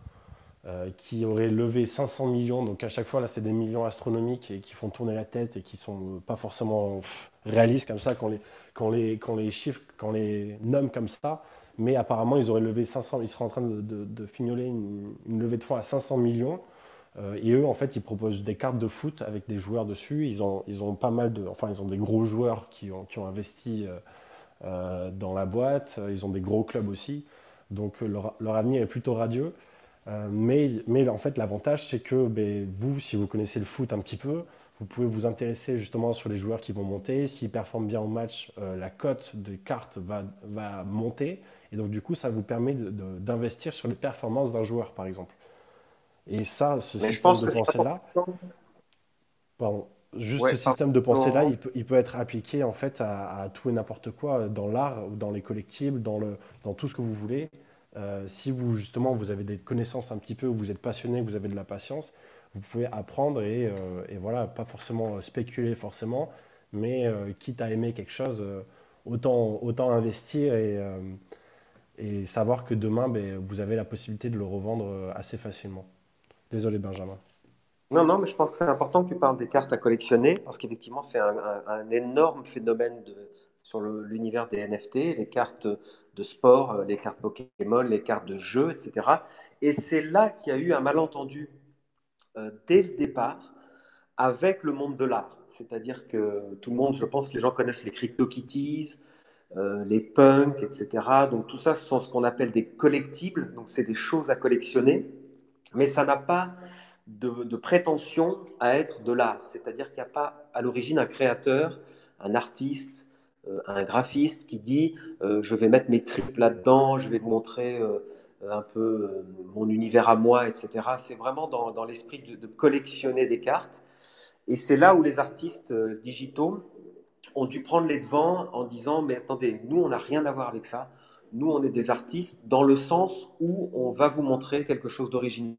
qui aurait levé 500 millions. Donc à chaque fois, là, c'est des millions astronomiques et qui font tourner la tête et qui sont pas forcément réalistes comme ça quand les, quand les, quand les chiffres, quand les nomme comme ça. Mais apparemment, ils auraient levé 500, ils seraient en train de, de, fignoler une, levée de fonds à 500 millions. Euh, et eux, en fait, ils proposent des cartes de foot avec des joueurs dessus. Ils ont, ils ont pas mal de, enfin, ils ont des gros joueurs qui ont, qui ont investi euh, euh, dans la boîte. Ils ont des gros clubs aussi. Donc leur, leur avenir est plutôt radieux. mais, mais en fait, l'avantage, c'est que ben, vous, si vous connaissez le foot un petit peu, vous pouvez vous intéresser justement sur les joueurs qui vont monter. S'ils performent bien au match, la cote des cartes va, va monter. Et donc, du coup, ça vous permet d'investir sur les performances d'un joueur, par exemple. Et ça, ce système de pensée-là, pardon, juste ce système de pensée-là, il peut, il peut, être appliqué en fait à, tout et n'importe quoi dans l'art ou dans les collectibles, dans, le, dans tout ce que vous voulez. Euh, si vous justement vous avez des connaissances un petit peu, vous êtes passionné, vous avez de la patience, vous pouvez apprendre et, euh, et voilà, pas forcément spéculer forcément, mais euh, quitte à aimer quelque chose, autant, autant investir et, et savoir que demain, ben, vous avez la possibilité de le revendre euh, assez facilement. Désolé Benjamin. Non, non, mais je pense que c'est important que tu parles des cartes à collectionner, parce qu'effectivement, c'est un, énorme phénomène sur l'univers des NFT, les cartes de sport, euh, les cartes Pokémon, les cartes de jeu, etc. Et c'est là qu'il y a eu un malentendu euh, dès le départ avec le monde de l'art. C'est-à-dire que tout le monde, je pense que les gens connaissent les CryptoKitties, euh, les punks, etc. Donc tout ça, ce sont ce qu'on appelle des collectibles, donc c'est des choses à collectionner, mais ça n'a pas de, prétention à être de l'art. C'est-à-dire qu'il n'y a pas à l'origine un créateur, un artiste, euh, un graphiste qui dit euh, je vais mettre mes tripes là-dedans, je vais vous montrer un peu mon univers à moi, etc. C'est vraiment dans, l'esprit de, collectionner des cartes. Et c'est là où les artistes digitaux ont dû prendre les devants en disant, mais attendez, nous, on n'a rien à voir avec ça. Nous, on est des artistes dans le sens où on va vous montrer quelque chose d'original.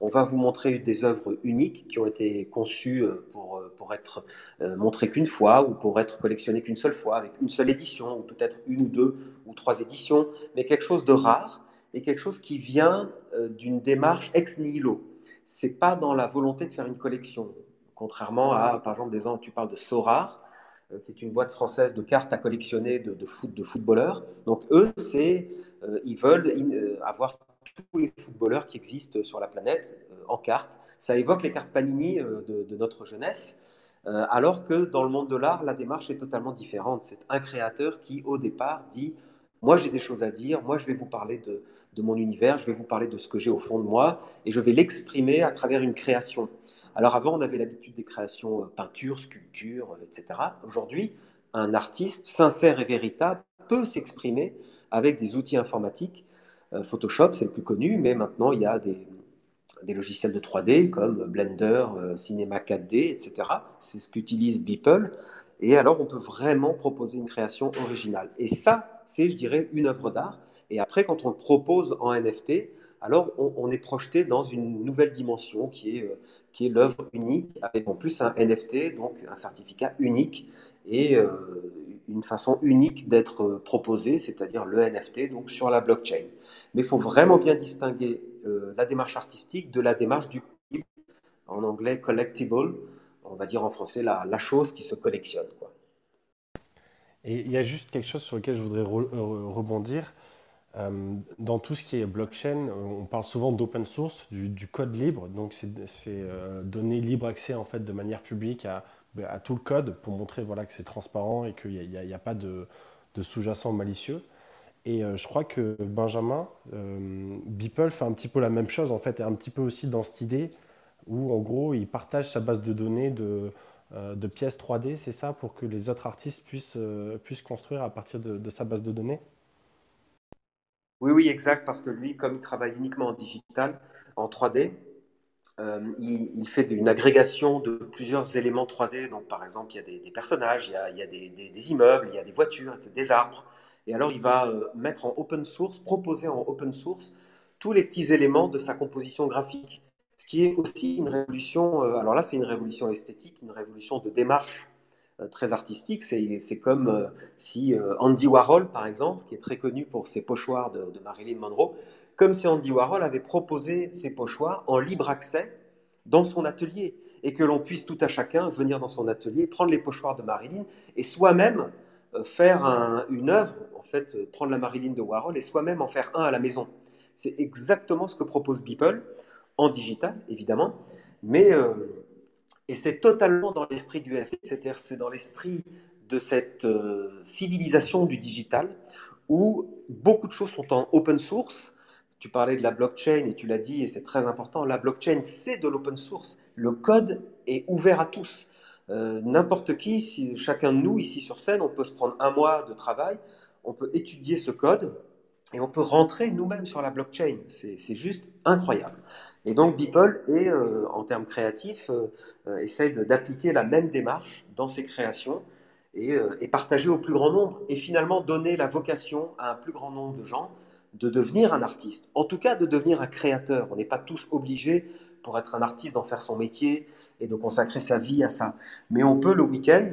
On va vous montrer des œuvres uniques qui ont été conçues euh, pour, euh, pour être euh, montrées qu'une fois ou pour être collectionnées qu'une seule fois, avec une seule édition, ou peut-être une ou deux ou trois éditions, mais quelque chose de rare et quelque chose qui vient d'une démarche ex nihilo. C'est pas dans la volonté de faire une collection, contrairement à, par exemple, des gens, tu parles de Sorar, euh, qui est une boîte française de cartes à collectionner de, foot, de footballeurs. Donc eux, c'est, euh, ils veulent euh, avoir tous les footballeurs qui existent sur la planète en cartes. Ça évoque les cartes Panini de, notre jeunesse, alors que dans le monde de l'art, la démarche est totalement différente. C'est un créateur qui, au départ, dit moi, j'ai des choses à dire, moi, je vais vous parler de, de mon univers, je vais vous parler de ce que j'ai au fond de moi, et je vais l'exprimer à travers une création. Alors avant, on avait l'habitude des créations euh, peinture, sculpture, euh, etc. Aujourd'hui, un artiste sincère et véritable peut s'exprimer avec des outils informatiques. Euh, Photoshop, c'est le plus connu, mais maintenant, il y a des, logiciels de 3D comme Blender, Cinema 4D, etc. C'est ce qu'utilise Beeple. Et alors, on peut vraiment proposer une création originale. Et ça, c'est, je dirais, une œuvre d'art. Et après, quand on le propose en NFT, alors on, est projeté dans une nouvelle dimension qui est, euh, qui est l'œuvre unique, avec en plus un NFT, donc un certificat unique et euh, une façon unique d'être euh, proposé, c'est-à-dire le NFT, donc sur la blockchain. Mais il faut vraiment bien distinguer la démarche artistique de la démarche du en anglais collectible, on va dire en français la, la chose qui se collectionne. Quoi. Et il y a juste quelque chose sur lequel je voudrais rebondir. Euh, dans tout ce qui est blockchain, on parle souvent d'open source, du, code libre. Donc, c'est euh, donner libre accès en fait de manière publique à, à tout le code pour montrer voilà, que c'est transparent et qu'il n'y a, pas de, sous-jacent malicieux. Et euh, je crois que Benjamin, Beeple fait un petit peu la même chose en fait, et un petit peu aussi dans cette idée où en gros il partage sa base de données de, pièces 3D, c'est ça, pour que les autres artistes puissent construire à partir de sa base de données oui, oui, exact, parce que lui, comme il travaille uniquement en digital, en 3D, euh, il, fait une agrégation de plusieurs éléments 3D. Donc, par exemple, il y a des, personnages, il y a, des, immeubles, il y a des voitures, des arbres. Et alors, il va euh, mettre en open source, proposer en open source tous les petits éléments de sa composition graphique. Ce qui est aussi une révolution, euh, alors là, c'est une révolution esthétique, une révolution de démarche très artistique. C'est comme euh, si euh, Andy Warhol, par exemple, qui est très connu pour ses pochoirs de, Marilyn Monroe, comme si Andy Warhol avait proposé ses pochoirs en libre accès dans son atelier et que l'on puisse tout à chacun venir dans son atelier, prendre les pochoirs de Marilyn et soi-même faire une œuvre, en fait, prendre la Marilyn de Warhol et soi-même en faire un à la maison. C'est exactement ce que propose Beeple, en digital évidemment, mais et c'est totalement dans l'esprit du NFT, c'est-à-dire c'est dans l'esprit de cette euh, civilisation du digital où beaucoup de choses sont en open source. Tu parlais de la blockchain et tu l'as dit et c'est très important. La blockchain, c'est de l'open source. Le code est ouvert à tous. Euh, n'importe qui, chacun de nous ici sur scène, on peut se prendre un mois de travail, on peut étudier ce code et on peut rentrer nous-mêmes sur la blockchain. C'est juste incroyable. Et donc Beeple, est, euh, en termes créatifs, euh, euh, essaye d'appliquer la même démarche dans ses créations et, et, partager au plus grand nombre et finalement donner la vocation à un plus grand nombre de gens de devenir un artiste, en tout cas de devenir un créateur. On n'est pas tous obligés pour être un artiste d'en faire son métier et de consacrer sa vie à ça. Mais on peut le week-end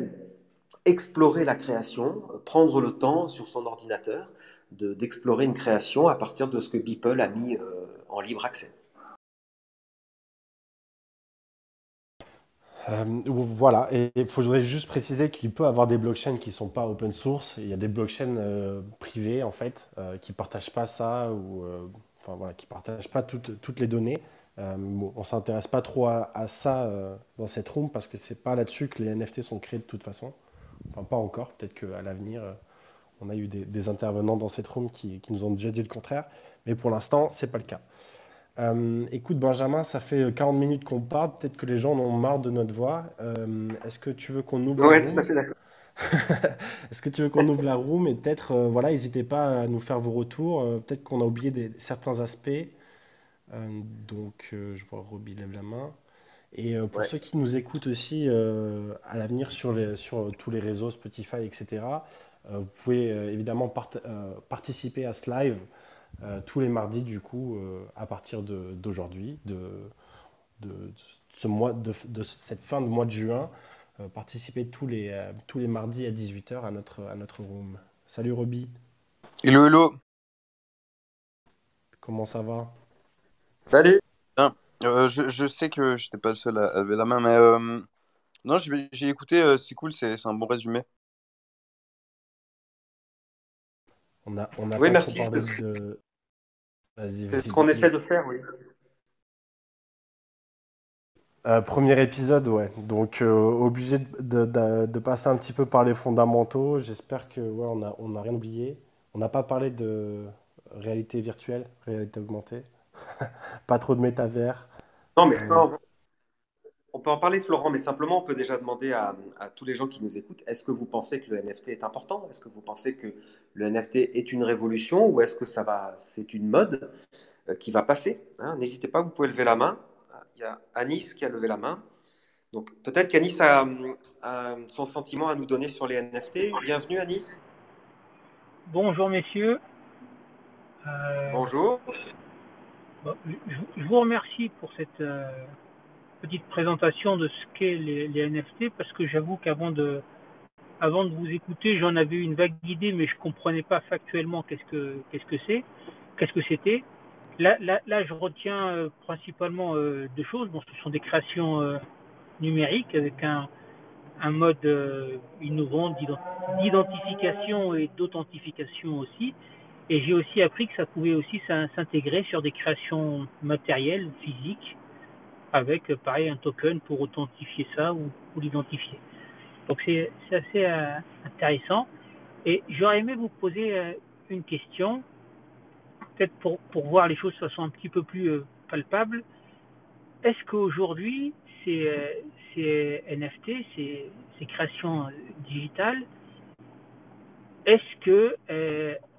explorer la création, prendre le temps sur son ordinateur d'explorer une création à partir de ce que Beeple a mis en libre accès. Euh, voilà, et il faudrait juste préciser qu'il peut avoir des blockchains qui ne sont pas open source. Il y a des blockchains euh, privées en fait euh, qui ne partagent pas ça ou enfin voilà, qui partagent pas toutes, les données. Bon, on s'intéresse pas trop à, ça dans cette room parce que c'est pas là-dessus que les NFT sont créés de toute façon. Enfin pas encore. Peut-être qu'à l'avenir on a eu des, intervenants dans cette room qui, qui, nous ont déjà dit le contraire, mais pour l'instant c'est pas le cas. Euh, écoute Benjamin, ça fait 40 minutes qu'on parle, peut-être que les gens en ont marre de notre voix. Euh, est-ce que tu veux qu'on ouvre Oui, tout à fait d'accord. Est-ce que tu veux qu'on ouvre la room et peut-être, euh, voilà, n'hésitez pas à nous faire vos retours. Euh, peut-être qu'on a oublié des- certains aspects. Euh, donc, euh, je vois Roby lève la main. Et euh, pour Ouais. ceux qui nous écoutent aussi euh, à l'avenir sur les, sur tous les réseaux, Spotify, etc., euh, vous pouvez euh, évidemment part- euh, participer à ce live euh, tous les mardis, du coup, euh, à partir de- d'aujourd'hui, de, de, de ce mois, de, de cette fin de mois de juin. Euh, participer tous les, euh, tous les mardis à 18h à notre, à notre room. Salut Roby, Hello, hello. comment ça va? Salut. Euh, je, je sais que j'étais pas le seul à, lever la main, mais euh, non, j'ai j'ai écouté, euh, c'est cool, c'est c'est un bon résumé. On a, on n'a Oui, merci. C'est de... Ce qu'on essaie de faire, oui. Euh, premier épisode, ouais. Donc, euh, obligé de, de- de passer un petit peu par les fondamentaux. J'espère que ouais, on a, on a rien oublié. On n'a pas parlé de réalité virtuelle, réalité augmentée. Pas trop de métavers. Non, mais ça, on on peut en parler, Florent, mais simplement, on peut déjà demander à, à tous les gens qui nous écoutent, est-ce que vous pensez que le NFT est important? Est-ce que vous pensez que le NFT est une révolution ou est-ce que ça va, c'est une mode euh, qui va passer? Hein, n'hésitez pas, vous pouvez lever la main. Il y a Anis qui a levé la main. Donc, peut-être qu'Anis a, a son sentiment à nous donner sur les NFT. Bienvenue, Anis. Bonjour messieurs. Euh, Bonjour. bon, je, je vous remercie pour cette euh, petite présentation de ce qu'est les, NFT parce que j'avoue qu'avant de, vous écouter, j'en avais une vague idée, mais je comprenais pas factuellement qu'est-ce que c'est, qu'est-ce que c'était. Là, je retiens euh, principalement euh, deux choses. Bon, ce sont des créations euh, numériques avec un, un mode innovant d'ident- d'identification et d'authentification aussi. Et j'ai aussi appris que ça pouvait aussi s'in- s'intégrer sur des créations matérielles, physiques, avec euh, pareil un token pour authentifier ça ou, l'identifier. Donc c'est assez euh, intéressant. Et j'aurais aimé vous poser euh, une question, peut-être pour, pour voir les choses de façon un petit peu plus euh, palpable. Est-ce qu'aujourd'hui, ces, ces NFT, ces, ces créations digitales, est-ce que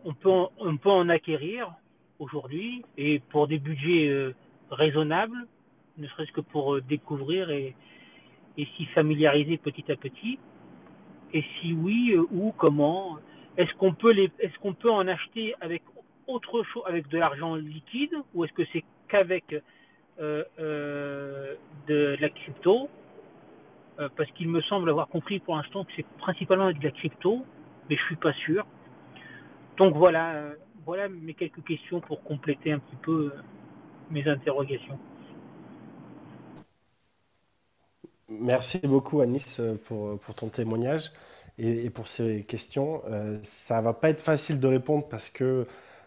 on, peut en, on peut en acquérir aujourd'hui et pour des budgets raisonnables, ne serait-ce que pour euh, découvrir et, s'y familiariser petit à petit Et si oui, euh, où, comment Est-ce qu'on peut peut en acheter avec autre chose, avec de l'argent liquide, ou est-ce que c'est qu'avec euh, de la crypto? Parce qu'il me semble avoir compris pour l'instant que c'est principalement avec de la crypto, mais je suis pas sûr. Donc voilà, voilà mes quelques questions pour compléter un petit peu mes interrogations. Merci beaucoup, Anis, euh, pour, pour ton témoignage et, pour ces questions. Euh, ça va pas être facile de répondre parce que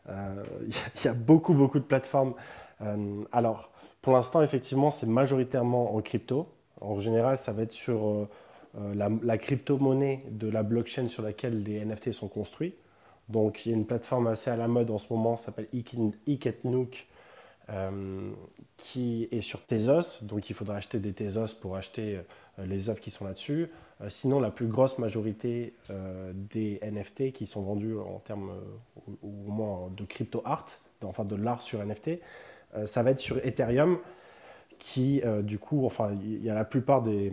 euh, il il y a beaucoup, beaucoup de plateformes. Euh, alors, pour l'instant, effectivement, c'est majoritairement en crypto. En général, ça va être sur euh, euh, la, la crypto-monnaie de la blockchain sur laquelle les NFT sont construits. Donc, il y a une plateforme assez à la mode en ce moment, s'appelle Iketnook, euh, qui est sur Tezos. Donc, il faudra acheter des Tezos pour acheter euh, les œuvres qui sont là-dessus. Euh, sinon, la plus grosse majorité des NFT qui sont vendus en termes, ou au moins de crypto art, enfin de l'art sur NFT, ça va être sur Ethereum qui, du coup, enfin, il y a la plupart des,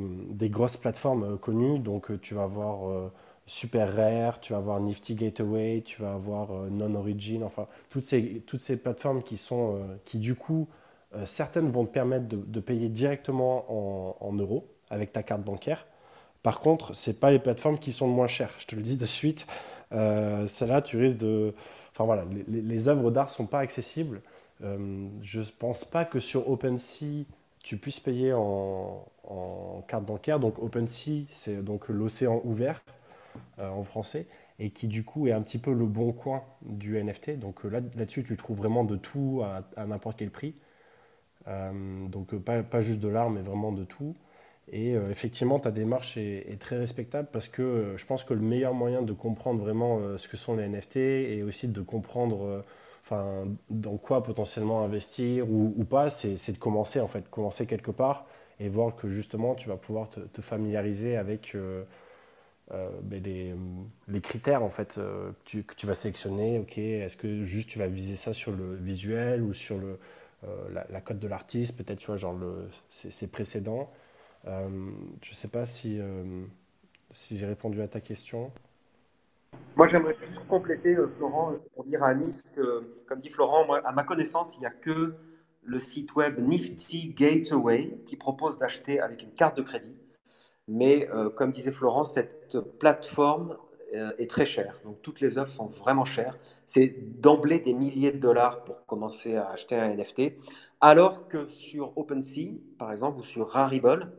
grosses plateformes connues. Donc, tu vas avoir euh, Super Rare, tu vas avoir Nifty Gateway, tu vas avoir euh, Non-Origin, enfin, toutes ces, toutes ces plateformes qui sont, euh, qui, du coup, euh, certaines vont te permettre de, payer directement en, euros avec ta carte bancaire. Par contre, ce pas les plateformes qui sont le moins chères. Je te le dis de suite. Euh, Celles-là, tu risques de. Enfin voilà, les, œuvres d'art sont pas accessibles. Je ne pense pas que sur OpenSea, tu puisses payer en, en carte bancaire. Donc OpenSea, c'est donc l'océan ouvert en français et qui du coup est un petit peu le bon coin du NFT. Donc euh, là, là-dessus, tu trouves vraiment de tout à, n'importe quel prix. Euh, donc euh, pas, pas juste de l'art, mais vraiment de tout. Et euh, effectivement, ta démarche est, très respectable parce que euh, je pense que le meilleur moyen de comprendre vraiment euh, ce que sont les NFT et aussi de comprendre euh, enfin, dans quoi potentiellement investir ou, pas, c'est de commencer en fait, commencer quelque part et voir que justement tu vas pouvoir te familiariser avec, euh, ben, les, critères en fait que tu, vas sélectionner. Ok, est-ce que juste tu vas viser ça sur le visuel ou sur le, la, cote de l'artiste, peut-être tu vois genre le, ses, précédents. je sais pas si, si j'ai répondu à ta question. Moi, j'aimerais juste compléter, Florent, pour dire à Nice que, comme dit Florent, à ma connaissance, il n'y a que le site web Nifty Gateway qui propose d'acheter avec une carte de crédit. Mais euh, comme disait Florence, cette plateforme euh, est très chère. Donc toutes les œuvres sont vraiment chères. C'est d'emblée des milliers de dollars pour commencer à acheter un NFT. Alors que sur OpenSea, par exemple, ou sur Rarible,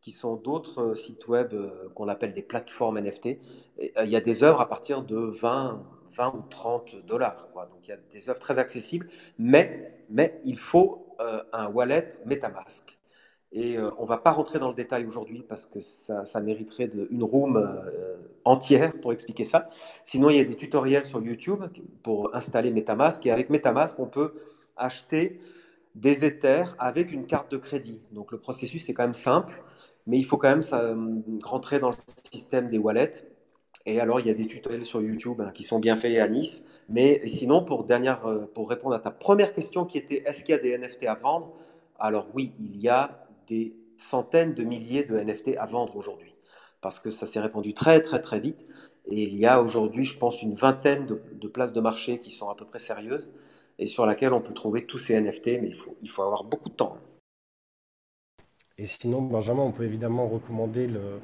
qui sont d'autres euh, sites web qu'on appelle des plateformes NFT, il y a des œuvres à partir de 20, 20 ou 30 dollars. Donc il y a des œuvres très accessibles, mais, mais il faut un wallet MetaMask. Et euh, on ne va pas rentrer dans le détail aujourd'hui parce que ça, mériterait une room euh, entière pour expliquer ça. Sinon, il y a des tutoriels sur YouTube pour installer MetaMask. Et avec MetaMask, on peut acheter des Ethers avec une carte de crédit. Donc le processus est quand même simple, mais il faut quand même ça, rentrer dans le système des wallets et alors, il y a des tutoriels sur YouTube hein, qui sont bien faits à Nice. Mais sinon, pour, dernière, euh, pour répondre à ta première question qui était est-ce qu'il y a des NFT à vendre? Alors oui, il y a des centaines de milliers de NFT à vendre aujourd'hui. Parce que ça s'est répandu très très très vite. Et il y a aujourd'hui, je pense, une vingtaine de, places de marché qui sont à peu près sérieuses et sur laquelle on peut trouver tous ces NFT, mais il faut, il faut avoir beaucoup de temps. Et sinon, Benjamin, on peut évidemment recommander le,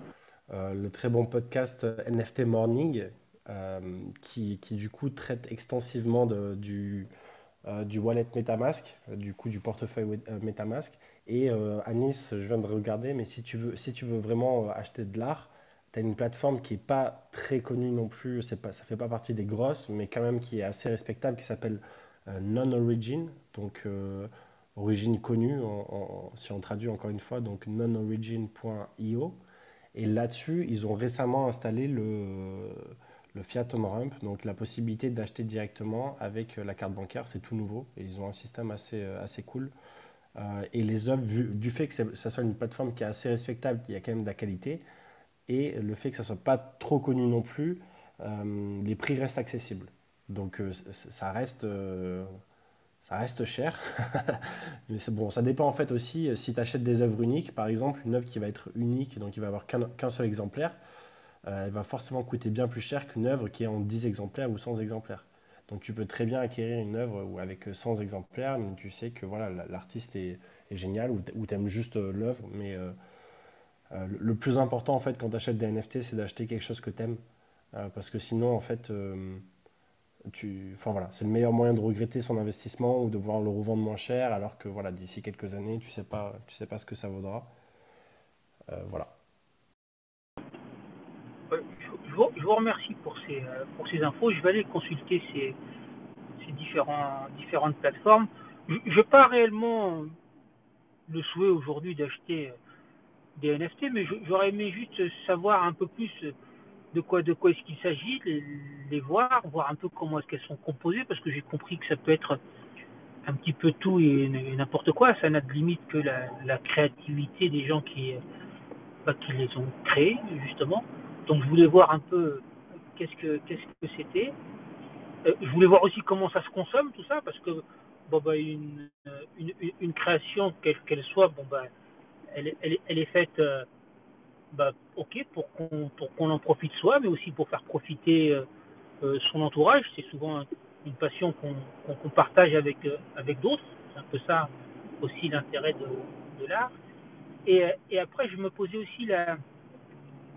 euh, très bon podcast NFT Morning, euh, qui, du coup traite extensivement du, euh, du wallet MetaMask, du coup du portefeuille MetaMask. Et à Nice, je viens de regarder, mais si tu veux, vraiment acheter de l'art, tu as une plateforme qui n'est pas très connue non plus, pas, ça ne fait pas partie des grosses, mais quand même qui est assez respectable, qui s'appelle Non-Origin, donc origine connue, si on traduit encore une fois, donc nonorigin.io. Et là-dessus, ils ont récemment installé le, Fiat on Ramp, donc la possibilité d'acheter directement avec la carte bancaire, c'est tout nouveau. Et ils ont un système assez, euh, assez cool. Euh, et les œuvres, du fait que ça soit une plateforme qui est assez respectable, il y a quand même de la qualité. Et le fait que ça ne soit pas trop connu non plus, euh, les prix restent accessibles. Donc ça reste ça reste cher. Mais bon, ça dépend en fait aussi euh, si tu achètes des œuvres uniques. Par exemple, une œuvre qui va être unique, donc il va avoir qu'un seul exemplaire, euh, elle va forcément coûter bien plus cher qu'une œuvre qui est en 10 exemplaires ou 100 exemplaires. Donc tu peux très bien acquérir une œuvre ou avec 100 exemplaires, mais tu sais que voilà l'artiste est, génial ou tu aimes juste euh, l'œuvre. Mais le plus important en fait quand tu achètes des NFT, c'est d'acheter quelque chose que tu aimes. parce que sinon en fait voilà, c'est le meilleur moyen de regretter son investissement ou de voir le revendre moins cher, alors que voilà, d'ici quelques années, tu sais tu sais pas ce que ça vaudra. Euh, voilà. Je je vous, remercie pour ces, euh, pour ces infos. Je vais aller consulter ces, ces différents, différentes plateformes. Je n'ai pas réellement le souhait aujourd'hui d'acheter des NFT, mais j'aurais aimé juste savoir un peu plus de quoi, de quoi est-ce qu'il s'agit, les, voir, voir un peu comment est-ce qu'elles sont composées, parce que j'ai compris que ça peut être un petit peu tout et, n'importe quoi. Ça n'a de limite que la, créativité des gens qui, bah, qui les ont créées, justement. Donc je voulais voir un peu qu'est-ce que qu'est-ce que c'était. Euh, je voulais voir aussi comment ça se consomme, tout ça, parce que bah, une, une, création, quelle qu'elle soit, bon, bah, elle, est faite. Euh, bah, ok, pour qu'on pour qu'on en profite soi, mais aussi pour faire profiter euh, euh, son entourage. C'est souvent une passion qu'on partage avec euh, avec d'autres. C'est un peu ça aussi l'intérêt de, l'art. Et, après, je me posais aussi la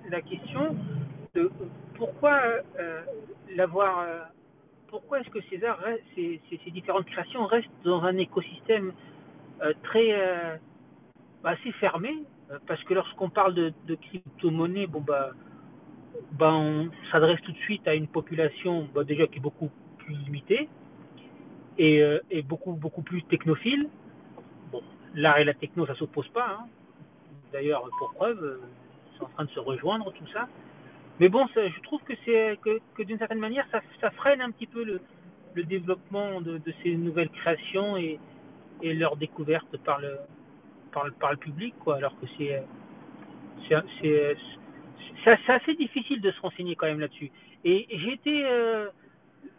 la question de pourquoi l'avoir pourquoi est-ce que ces, arts, ces, ces, différentes créations restent dans un écosystème très bah, assez fermé? Euh, parce que lorsqu'on parle de, crypto-monnaie, bon bah, bah on s'adresse tout de suite à une population bah, déjà qui est beaucoup plus limitée et, euh, et beaucoup beaucoup plus technophile. Bon, l'art et la techno, ça s'oppose pas. Hein. D'ailleurs, pour preuve, c'est en train de se rejoindre tout ça. Mais bon, je trouve que c'est que, d'une certaine manière, ça, freine un petit peu le, développement de, ces nouvelles créations et, leur découverte par le, par, le public, quoi, alors que c'est c'est assez difficile de se renseigner quand même là-dessus. Et j'étais, euh,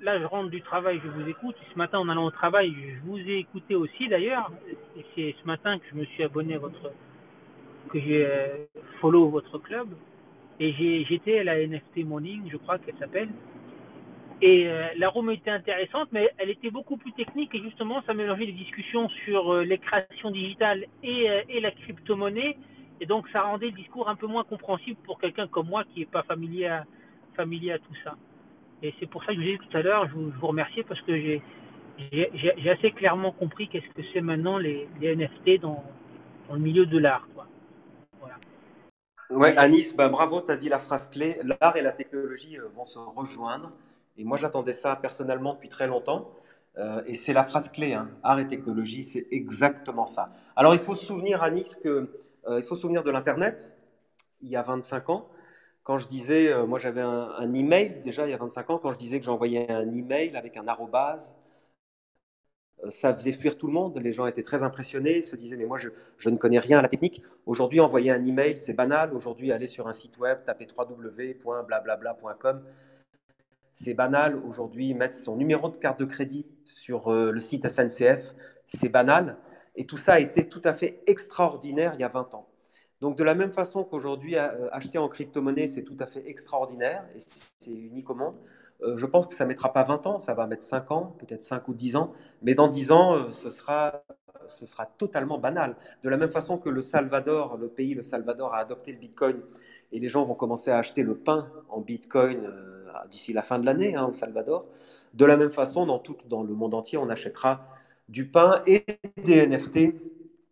là je rentre du travail, je vous écoute. Ce matin en allant au travail, je vous ai écouté aussi d'ailleurs. Et c'est ce matin que je me suis abonné à votre, que j'ai euh, follow votre club. Et j'étais à la NFT Morning, je crois qu'elle s'appelle. Et euh, la room était intéressante, mais elle était beaucoup plus technique et justement, ça mélangeait les discussions sur euh, les créations digitales et, euh, et la crypto-monnaie. Et donc, ça rendait le discours un peu moins compréhensible pour quelqu'un comme moi qui n'est pas familier à, familier à tout ça. Et c'est pour ça que je vous ai dit tout à l'heure, je, vous, vous remercie parce que j'ai assez clairement compris qu'est-ce que c'est maintenant les, les, NFT dans, dans le milieu de l'art. Ouais, Anis, bah, bravo, tu as dit la phrase clé. L'art et la technologie vont se rejoindre. Et moi, j'attendais ça personnellement depuis très longtemps. Euh, et c'est la phrase clé, hein. art et technologie, c'est exactement ça. Alors, il faut se souvenir, Anis, que, euh, il faut se souvenir de l'Internet, il y a 25 ans. Quand je disais, euh, moi j'avais un, un, email déjà il y a 25 ans, quand je disais que j'envoyais un email avec un arrobase, euh, ça faisait fuir tout le monde. Les gens étaient très impressionnés, se disaient mais moi je, ne connais rien à la technique. Aujourd'hui, envoyer un email, c'est banal. Aujourd'hui, aller sur un site web, taper www.blablabla.com, c'est banal aujourd'hui, mettre son numéro de carte de crédit sur euh, le site SNCF, c'est banal. Et tout ça a été tout à fait extraordinaire il y a 20 ans. Donc de la même façon qu'aujourd'hui, euh, acheter en crypto-monnaie, c'est tout à fait extraordinaire et c'est unique au monde. Euh, je pense que ça ne mettra pas 20 ans, ça va mettre 5 ans, peut-être 5 ou 10 ans, mais dans 10 ans, ce, sera, ce sera totalement banal. De la même façon que le Salvador, le pays, le Salvador, a adopté le Bitcoin et les gens vont commencer à acheter le pain en Bitcoin d'ici la fin de l'année hein, au Salvador. De la même façon, dans, tout, dans le monde entier, on achètera du pain et des NFT,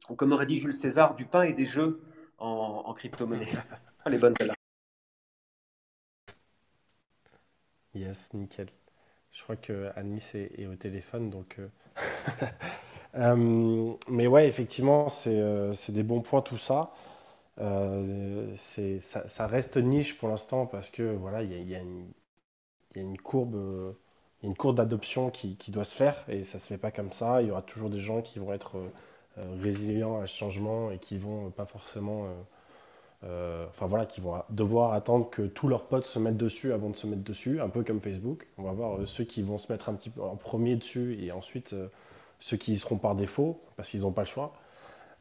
ou comme aurait dit Jules César, du pain et des jeux en, en crypto-monnaie. Elle est bonne Yes, nickel. Je crois que Anis est, au téléphone, donc. Euh... euh, mais ouais, effectivement, c'est euh, des bons points tout ça. Ça, reste niche pour l'instant parce que voilà, il y, a y a une courbe, une courbe d'adoption qui, qui, doit se faire et ça se fait pas comme ça. Il y aura toujours des gens qui vont être résilients à ce changement et qui vont pas forcément, euh, enfin voilà, qui vont devoir attendre que tous leurs potes se mettent dessus avant de se mettre dessus, un peu comme Facebook. On va voir ceux qui vont se mettre un petit peu en premier dessus et ensuite ceux qui seront par défaut parce qu'ils n'ont pas le choix.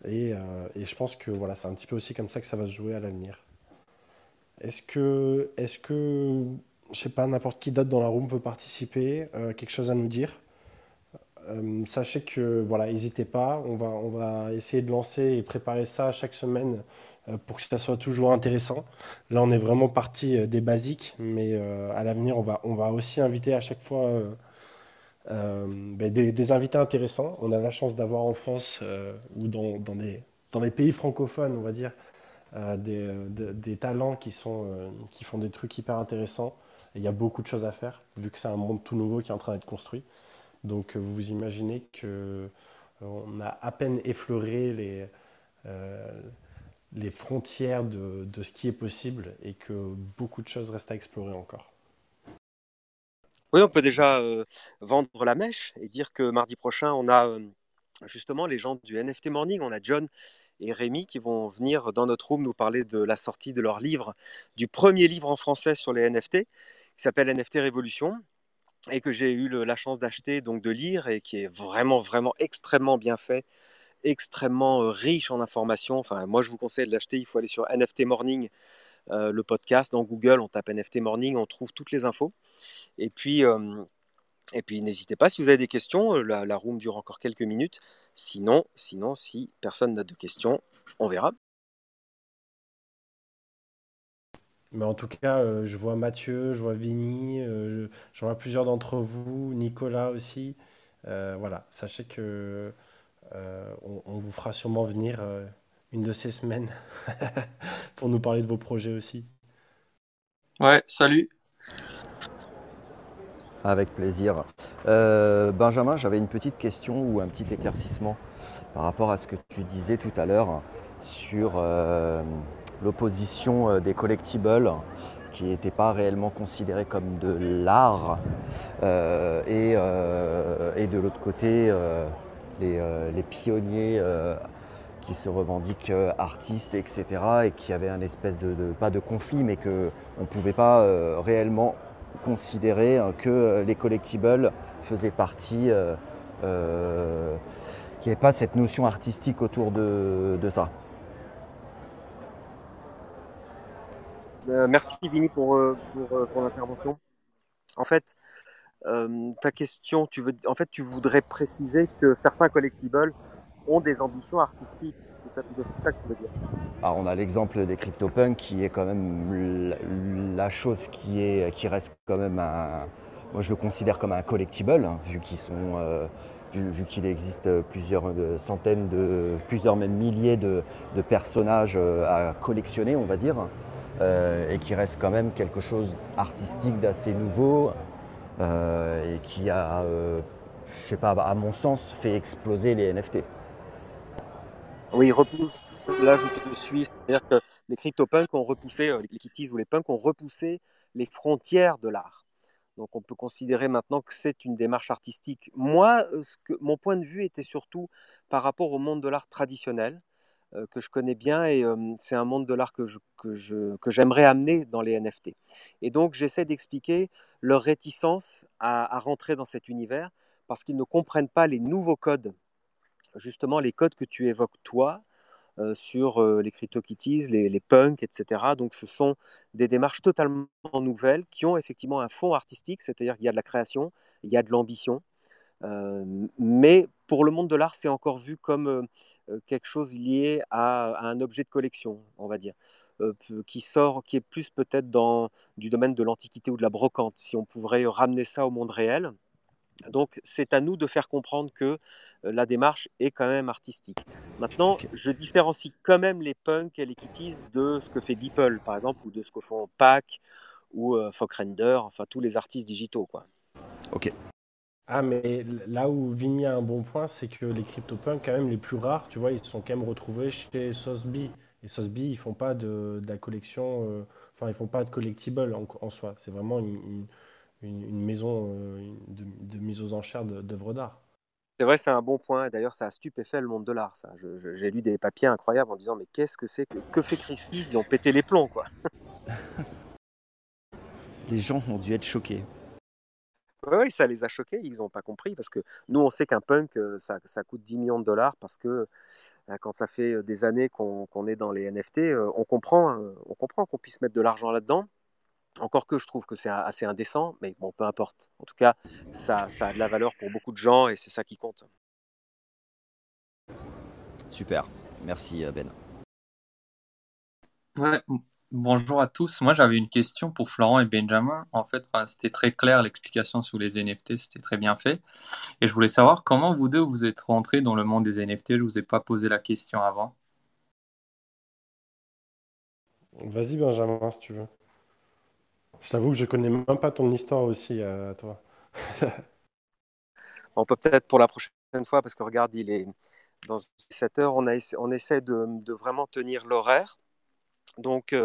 Et, et, je pense que voilà, c'est un petit peu aussi comme ça que ça va se jouer à l'avenir. Est-ce que, est-ce que je sais pas, n'importe qui d'autre dans la room veut participer, euh, quelque chose à nous dire? Euh, sachez que voilà, n'hésitez pas, on va, on va essayer de lancer et préparer ça chaque semaine euh, pour que ça soit toujours intéressant. Là, on est vraiment parti euh, des basiques, mais euh, à l'avenir, on va, on va aussi inviter à chaque fois ben, des, invités intéressants. On a la chance d'avoir en France ou dans, dans, des, dans les pays francophones, on va dire, des, talents qui, sont, qui font des trucs hyper intéressants. Et il y a beaucoup de choses à faire, vu que c'est un monde tout nouveau qui est en train d'être construit. Donc vous imaginez qu'on euh, a à peine effleuré les, euh, les frontières de, ce qui est possible et que beaucoup de choses restent à explorer encore. Oui, on peut déjà euh, vendre la mèche et dire que mardi prochain, on a euh, justement les gens du NFT Morning, on a John et Rémi qui vont venir dans notre room nous parler de la sortie de leur livre, du premier livre en français sur les NFT qui s'appelle NFT Révolution et que j'ai eu la chance d'acheter, donc de lire et qui est vraiment, vraiment extrêmement bien fait, extrêmement euh, riche en informations. Enfin, moi, je vous conseille de l'acheter. Il faut aller sur NFT Morning, euh, le podcast. Dans Google, on tape NFT Morning, on trouve toutes les infos. Et puis, euh, et puis n'hésitez pas si vous avez des questions. La, room dure encore quelques minutes. Sinon, sinon, si personne n'a de questions, on verra. Mais en tout cas, je vois Mathieu, je vois Vini, euh, je, vois plusieurs d'entre vous, Nicolas aussi. Voilà, sachez que on, on, vous fera sûrement venir euh, une de ces semaines pour nous parler de vos projets aussi. Ouais, salut. Avec plaisir. Euh, Benjamin, j'avais une petite question ou un petit éclaircissement par rapport à ce que tu disais tout à l'heure sur l'opposition euh, des collectibles qui n'étaient pas réellement considérés comme de l'art euh, et, euh, et, de l'autre côté euh, les, euh, les, pionniers qui se revendiquent artistes, etc. Et qui avaient un espèce de, pas de conflit, mais qu'on ne pouvait pas réellement considérer que les collectibles faisaient partie, qu'il n'y avait pas cette notion artistique autour de ça. Euh, merci Vini pour, euh, pour, euh, pour l'intervention. En fait, ta question, tu veux, en fait, tu voudrais préciser que certains collectibles ont des ambitions artistiques. C'est ça, ça, que tu veux dire. Alors, on a l'exemple des CryptoPunks qui est quand même la chose qui, est, qui reste quand même un. Moi, je le considère comme un collectible, hein, vu qu'ils sont. vu, qu'il existe plusieurs centaines de, plusieurs même milliers de, personnages à collectionner, on va dire. Euh, et qui reste quand même quelque chose artistique d'assez nouveau euh, et qui a, euh, je sais pas, à mon sens, fait exploser les NFT. Oui, repousse. Là, je te suis. C'est-à-dire que les CryptoPunks ont repoussé, les Kitties ou les punks ont repoussé les frontières de l'art. Donc, on peut considérer maintenant que c'est une démarche artistique. Moi, que, mon point de vue était surtout par rapport au monde de l'art traditionnel, euh, que je connais bien et c'est un monde de l'art que, je, que, j'aimerais amener dans les NFT. Et donc j'essaie d'expliquer leur réticence à, rentrer dans cet univers parce qu'ils ne comprennent pas les nouveaux codes, justement les codes que tu évoques toi, euh, sur euh, les CryptoKitties, les, les punks, etc. Donc ce sont des démarches totalement nouvelles qui ont effectivement un fond artistique, c'est-à-dire qu'il y a de la création, il y a de l'ambition, mais pour le monde de l'art, c'est encore vu comme quelque chose lié à, un objet de collection, on va dire, qui sort, qui est plus peut-être dans du domaine de l'antiquité ou de la brocante, si on pourrait ramener ça au monde réel. Donc c'est à nous de faire comprendre que la démarche est quand même artistique. Maintenant, je différencie quand même les punks et les kitties de ce que fait Beeple, par exemple, ou de ce que font Pack ou euh, Render, enfin tous les artistes digitaux. Quoi. Ok, ah, mais là où Vigny a un bon point, c'est que les CryptoPunks, quand même, les plus rares, tu vois, ils sont quand même retrouvés chez Sosby. Et Sosby, ils font pas de, la collection, euh, enfin, ils font pas de collectible en, soi. C'est vraiment une, maison euh, de, mise aux enchères d'œuvres d'art. C'est vrai, c'est un bon point. D'ailleurs, ça a stupéfait le monde de l'art, ça. J'ai lu des papiers incroyables en disant, mais qu'est-ce que c'est que, que fait Christie Ils ont pété les plombs, quoi. les gens ont dû être choqués. Oui, ça les a choqués, ils n'ont pas compris, parce que nous, on sait qu'un punk, euh, ça, coûte 10 millions de dollars, parce que euh, quand ça fait euh, des années qu'on est dans les NFT, on comprend on comprend qu'on puisse mettre de l'argent là-dedans. Encore que je trouve que c'est assez indécent, mais bon, peu importe. En tout cas, ça, ça a de la valeur pour beaucoup de gens, et c'est ça qui compte. Super, merci Ben. Ouais, Bonjour à tous. Moi, j'avais une question pour Florent et Benjamin. En fait, c'était très clair l'explication sur les NFT, c'était très bien fait. Et je voulais savoir comment vous deux vous êtes rentrés dans le monde des NFT. Je vous ai pas posé la question avant. Vas-y, Benjamin, si tu veux. Je t'avoue que je connais même pas ton histoire aussi, euh, à toi. On peut peut-être pour la prochaine fois, parce que regarde, il est dans 7 heures, on, a, on essaie de vraiment tenir l'horaire. Donc,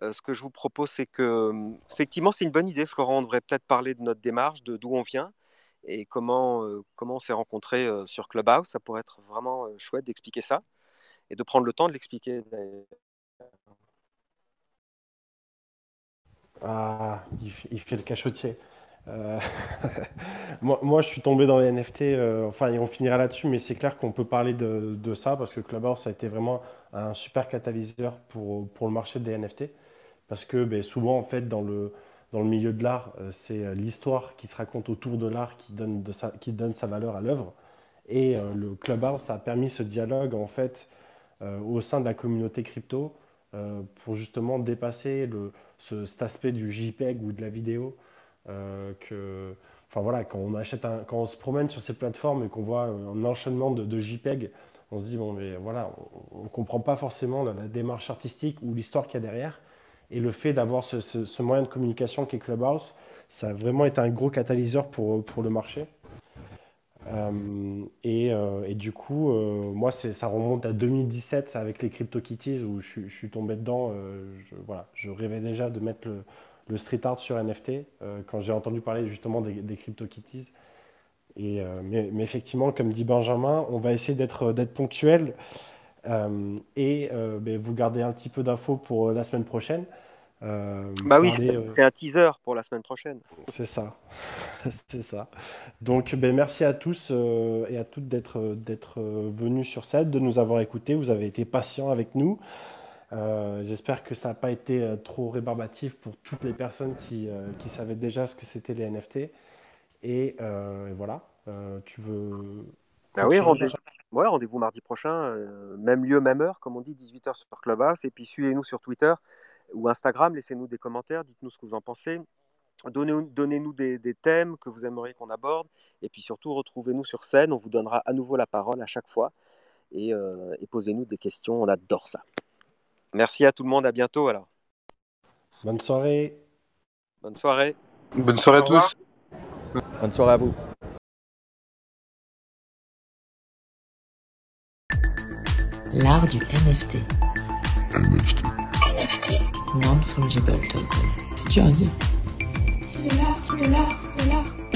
ce que je vous propose, c'est que, mmh, effectivement, c'est une bonne idée, Florent. On devrait peut-être parler de notre démarche, de d'où on vient et comment, comment on s'est rencontrés sur Clubhouse. Ça pourrait être vraiment chouette d'expliquer ça et de prendre le temps de l'expliquer. Ah, il fait le cachotier. Euh, moi, je suis tombé dans les NFT, euh, enfin, on finira là-dessus, mais c'est clair qu'on peut parler de, ça parce que Clubhouse a été vraiment un super catalyseur pour, le marché des NFT. Parce que ben, souvent, en fait, dans le, milieu de l'art, euh, c'est l'histoire qui se raconte autour de l'art qui donne, sa, valeur à l'œuvre. Et le Clubhouse a permis ce dialogue, en fait, au sein de la communauté crypto pour justement dépasser cet aspect du JPEG ou de la vidéo euh, que, enfin voilà, quand on achète quand on se promène sur ces plateformes et qu'on voit un enchaînement de, JPEG, on se dit bon mais voilà, on, ne comprend pas forcément la, démarche artistique ou l'histoire qu'il y a derrière. Et le fait d'avoir ce, moyen de communication qui est Clubhouse, ça a vraiment été un gros catalyseur pour, pour le marché. Euh, et, euh, et, du coup, moi, ça remonte à 2017 avec les CryptoKitties où je, suis tombé dedans. voilà, je rêvais déjà de mettre le, le street art sur NFT euh, quand j'ai entendu parler justement des, des CryptoKitties. Et, euh, mais, effectivement, comme dit Benjamin, on va essayer d'être ponctuel. Euh, et ben, vous gardez un petit peu d'infos pour la semaine prochaine. Euh, bah oui, c'est un teaser pour la semaine prochaine. C'est ça, c'est ça. Donc, ben, merci à tous et à toutes d'être d'être venus sur scène, de nous avoir écoutés. Vous avez été patients avec nous. J'espère que ça n'a pas été trop rébarbatif pour toutes les personnes qui, qui savaient déjà ce que c'était les NFT. Et, voilà, tu veux. Bah oui, rendez-vous ouais, rendez mardi prochain, même lieu, même heure, comme on dit, 18h sur Clubhouse. Et puis suivez-nous sur Twitter ou Instagram, laissez-nous des commentaires, dites-nous ce que vous en pensez. Donnez-nous des, thèmes que vous aimeriez qu'on aborde. Et puis surtout, retrouvez-nous sur scène. On vous donnera à nouveau la parole à chaque fois. Et, et posez-nous des questions. On adore ça. Merci à tout le monde. À bientôt alors. Bonne soirée. Bonne soirée. Bonne soirée à tous. Bonne soirée à vous. L'art du NFT. NFT. NFT. Non-fungible token. C'est dur à dire. C'est de l'art, c'est de l'art, c'est de l'art.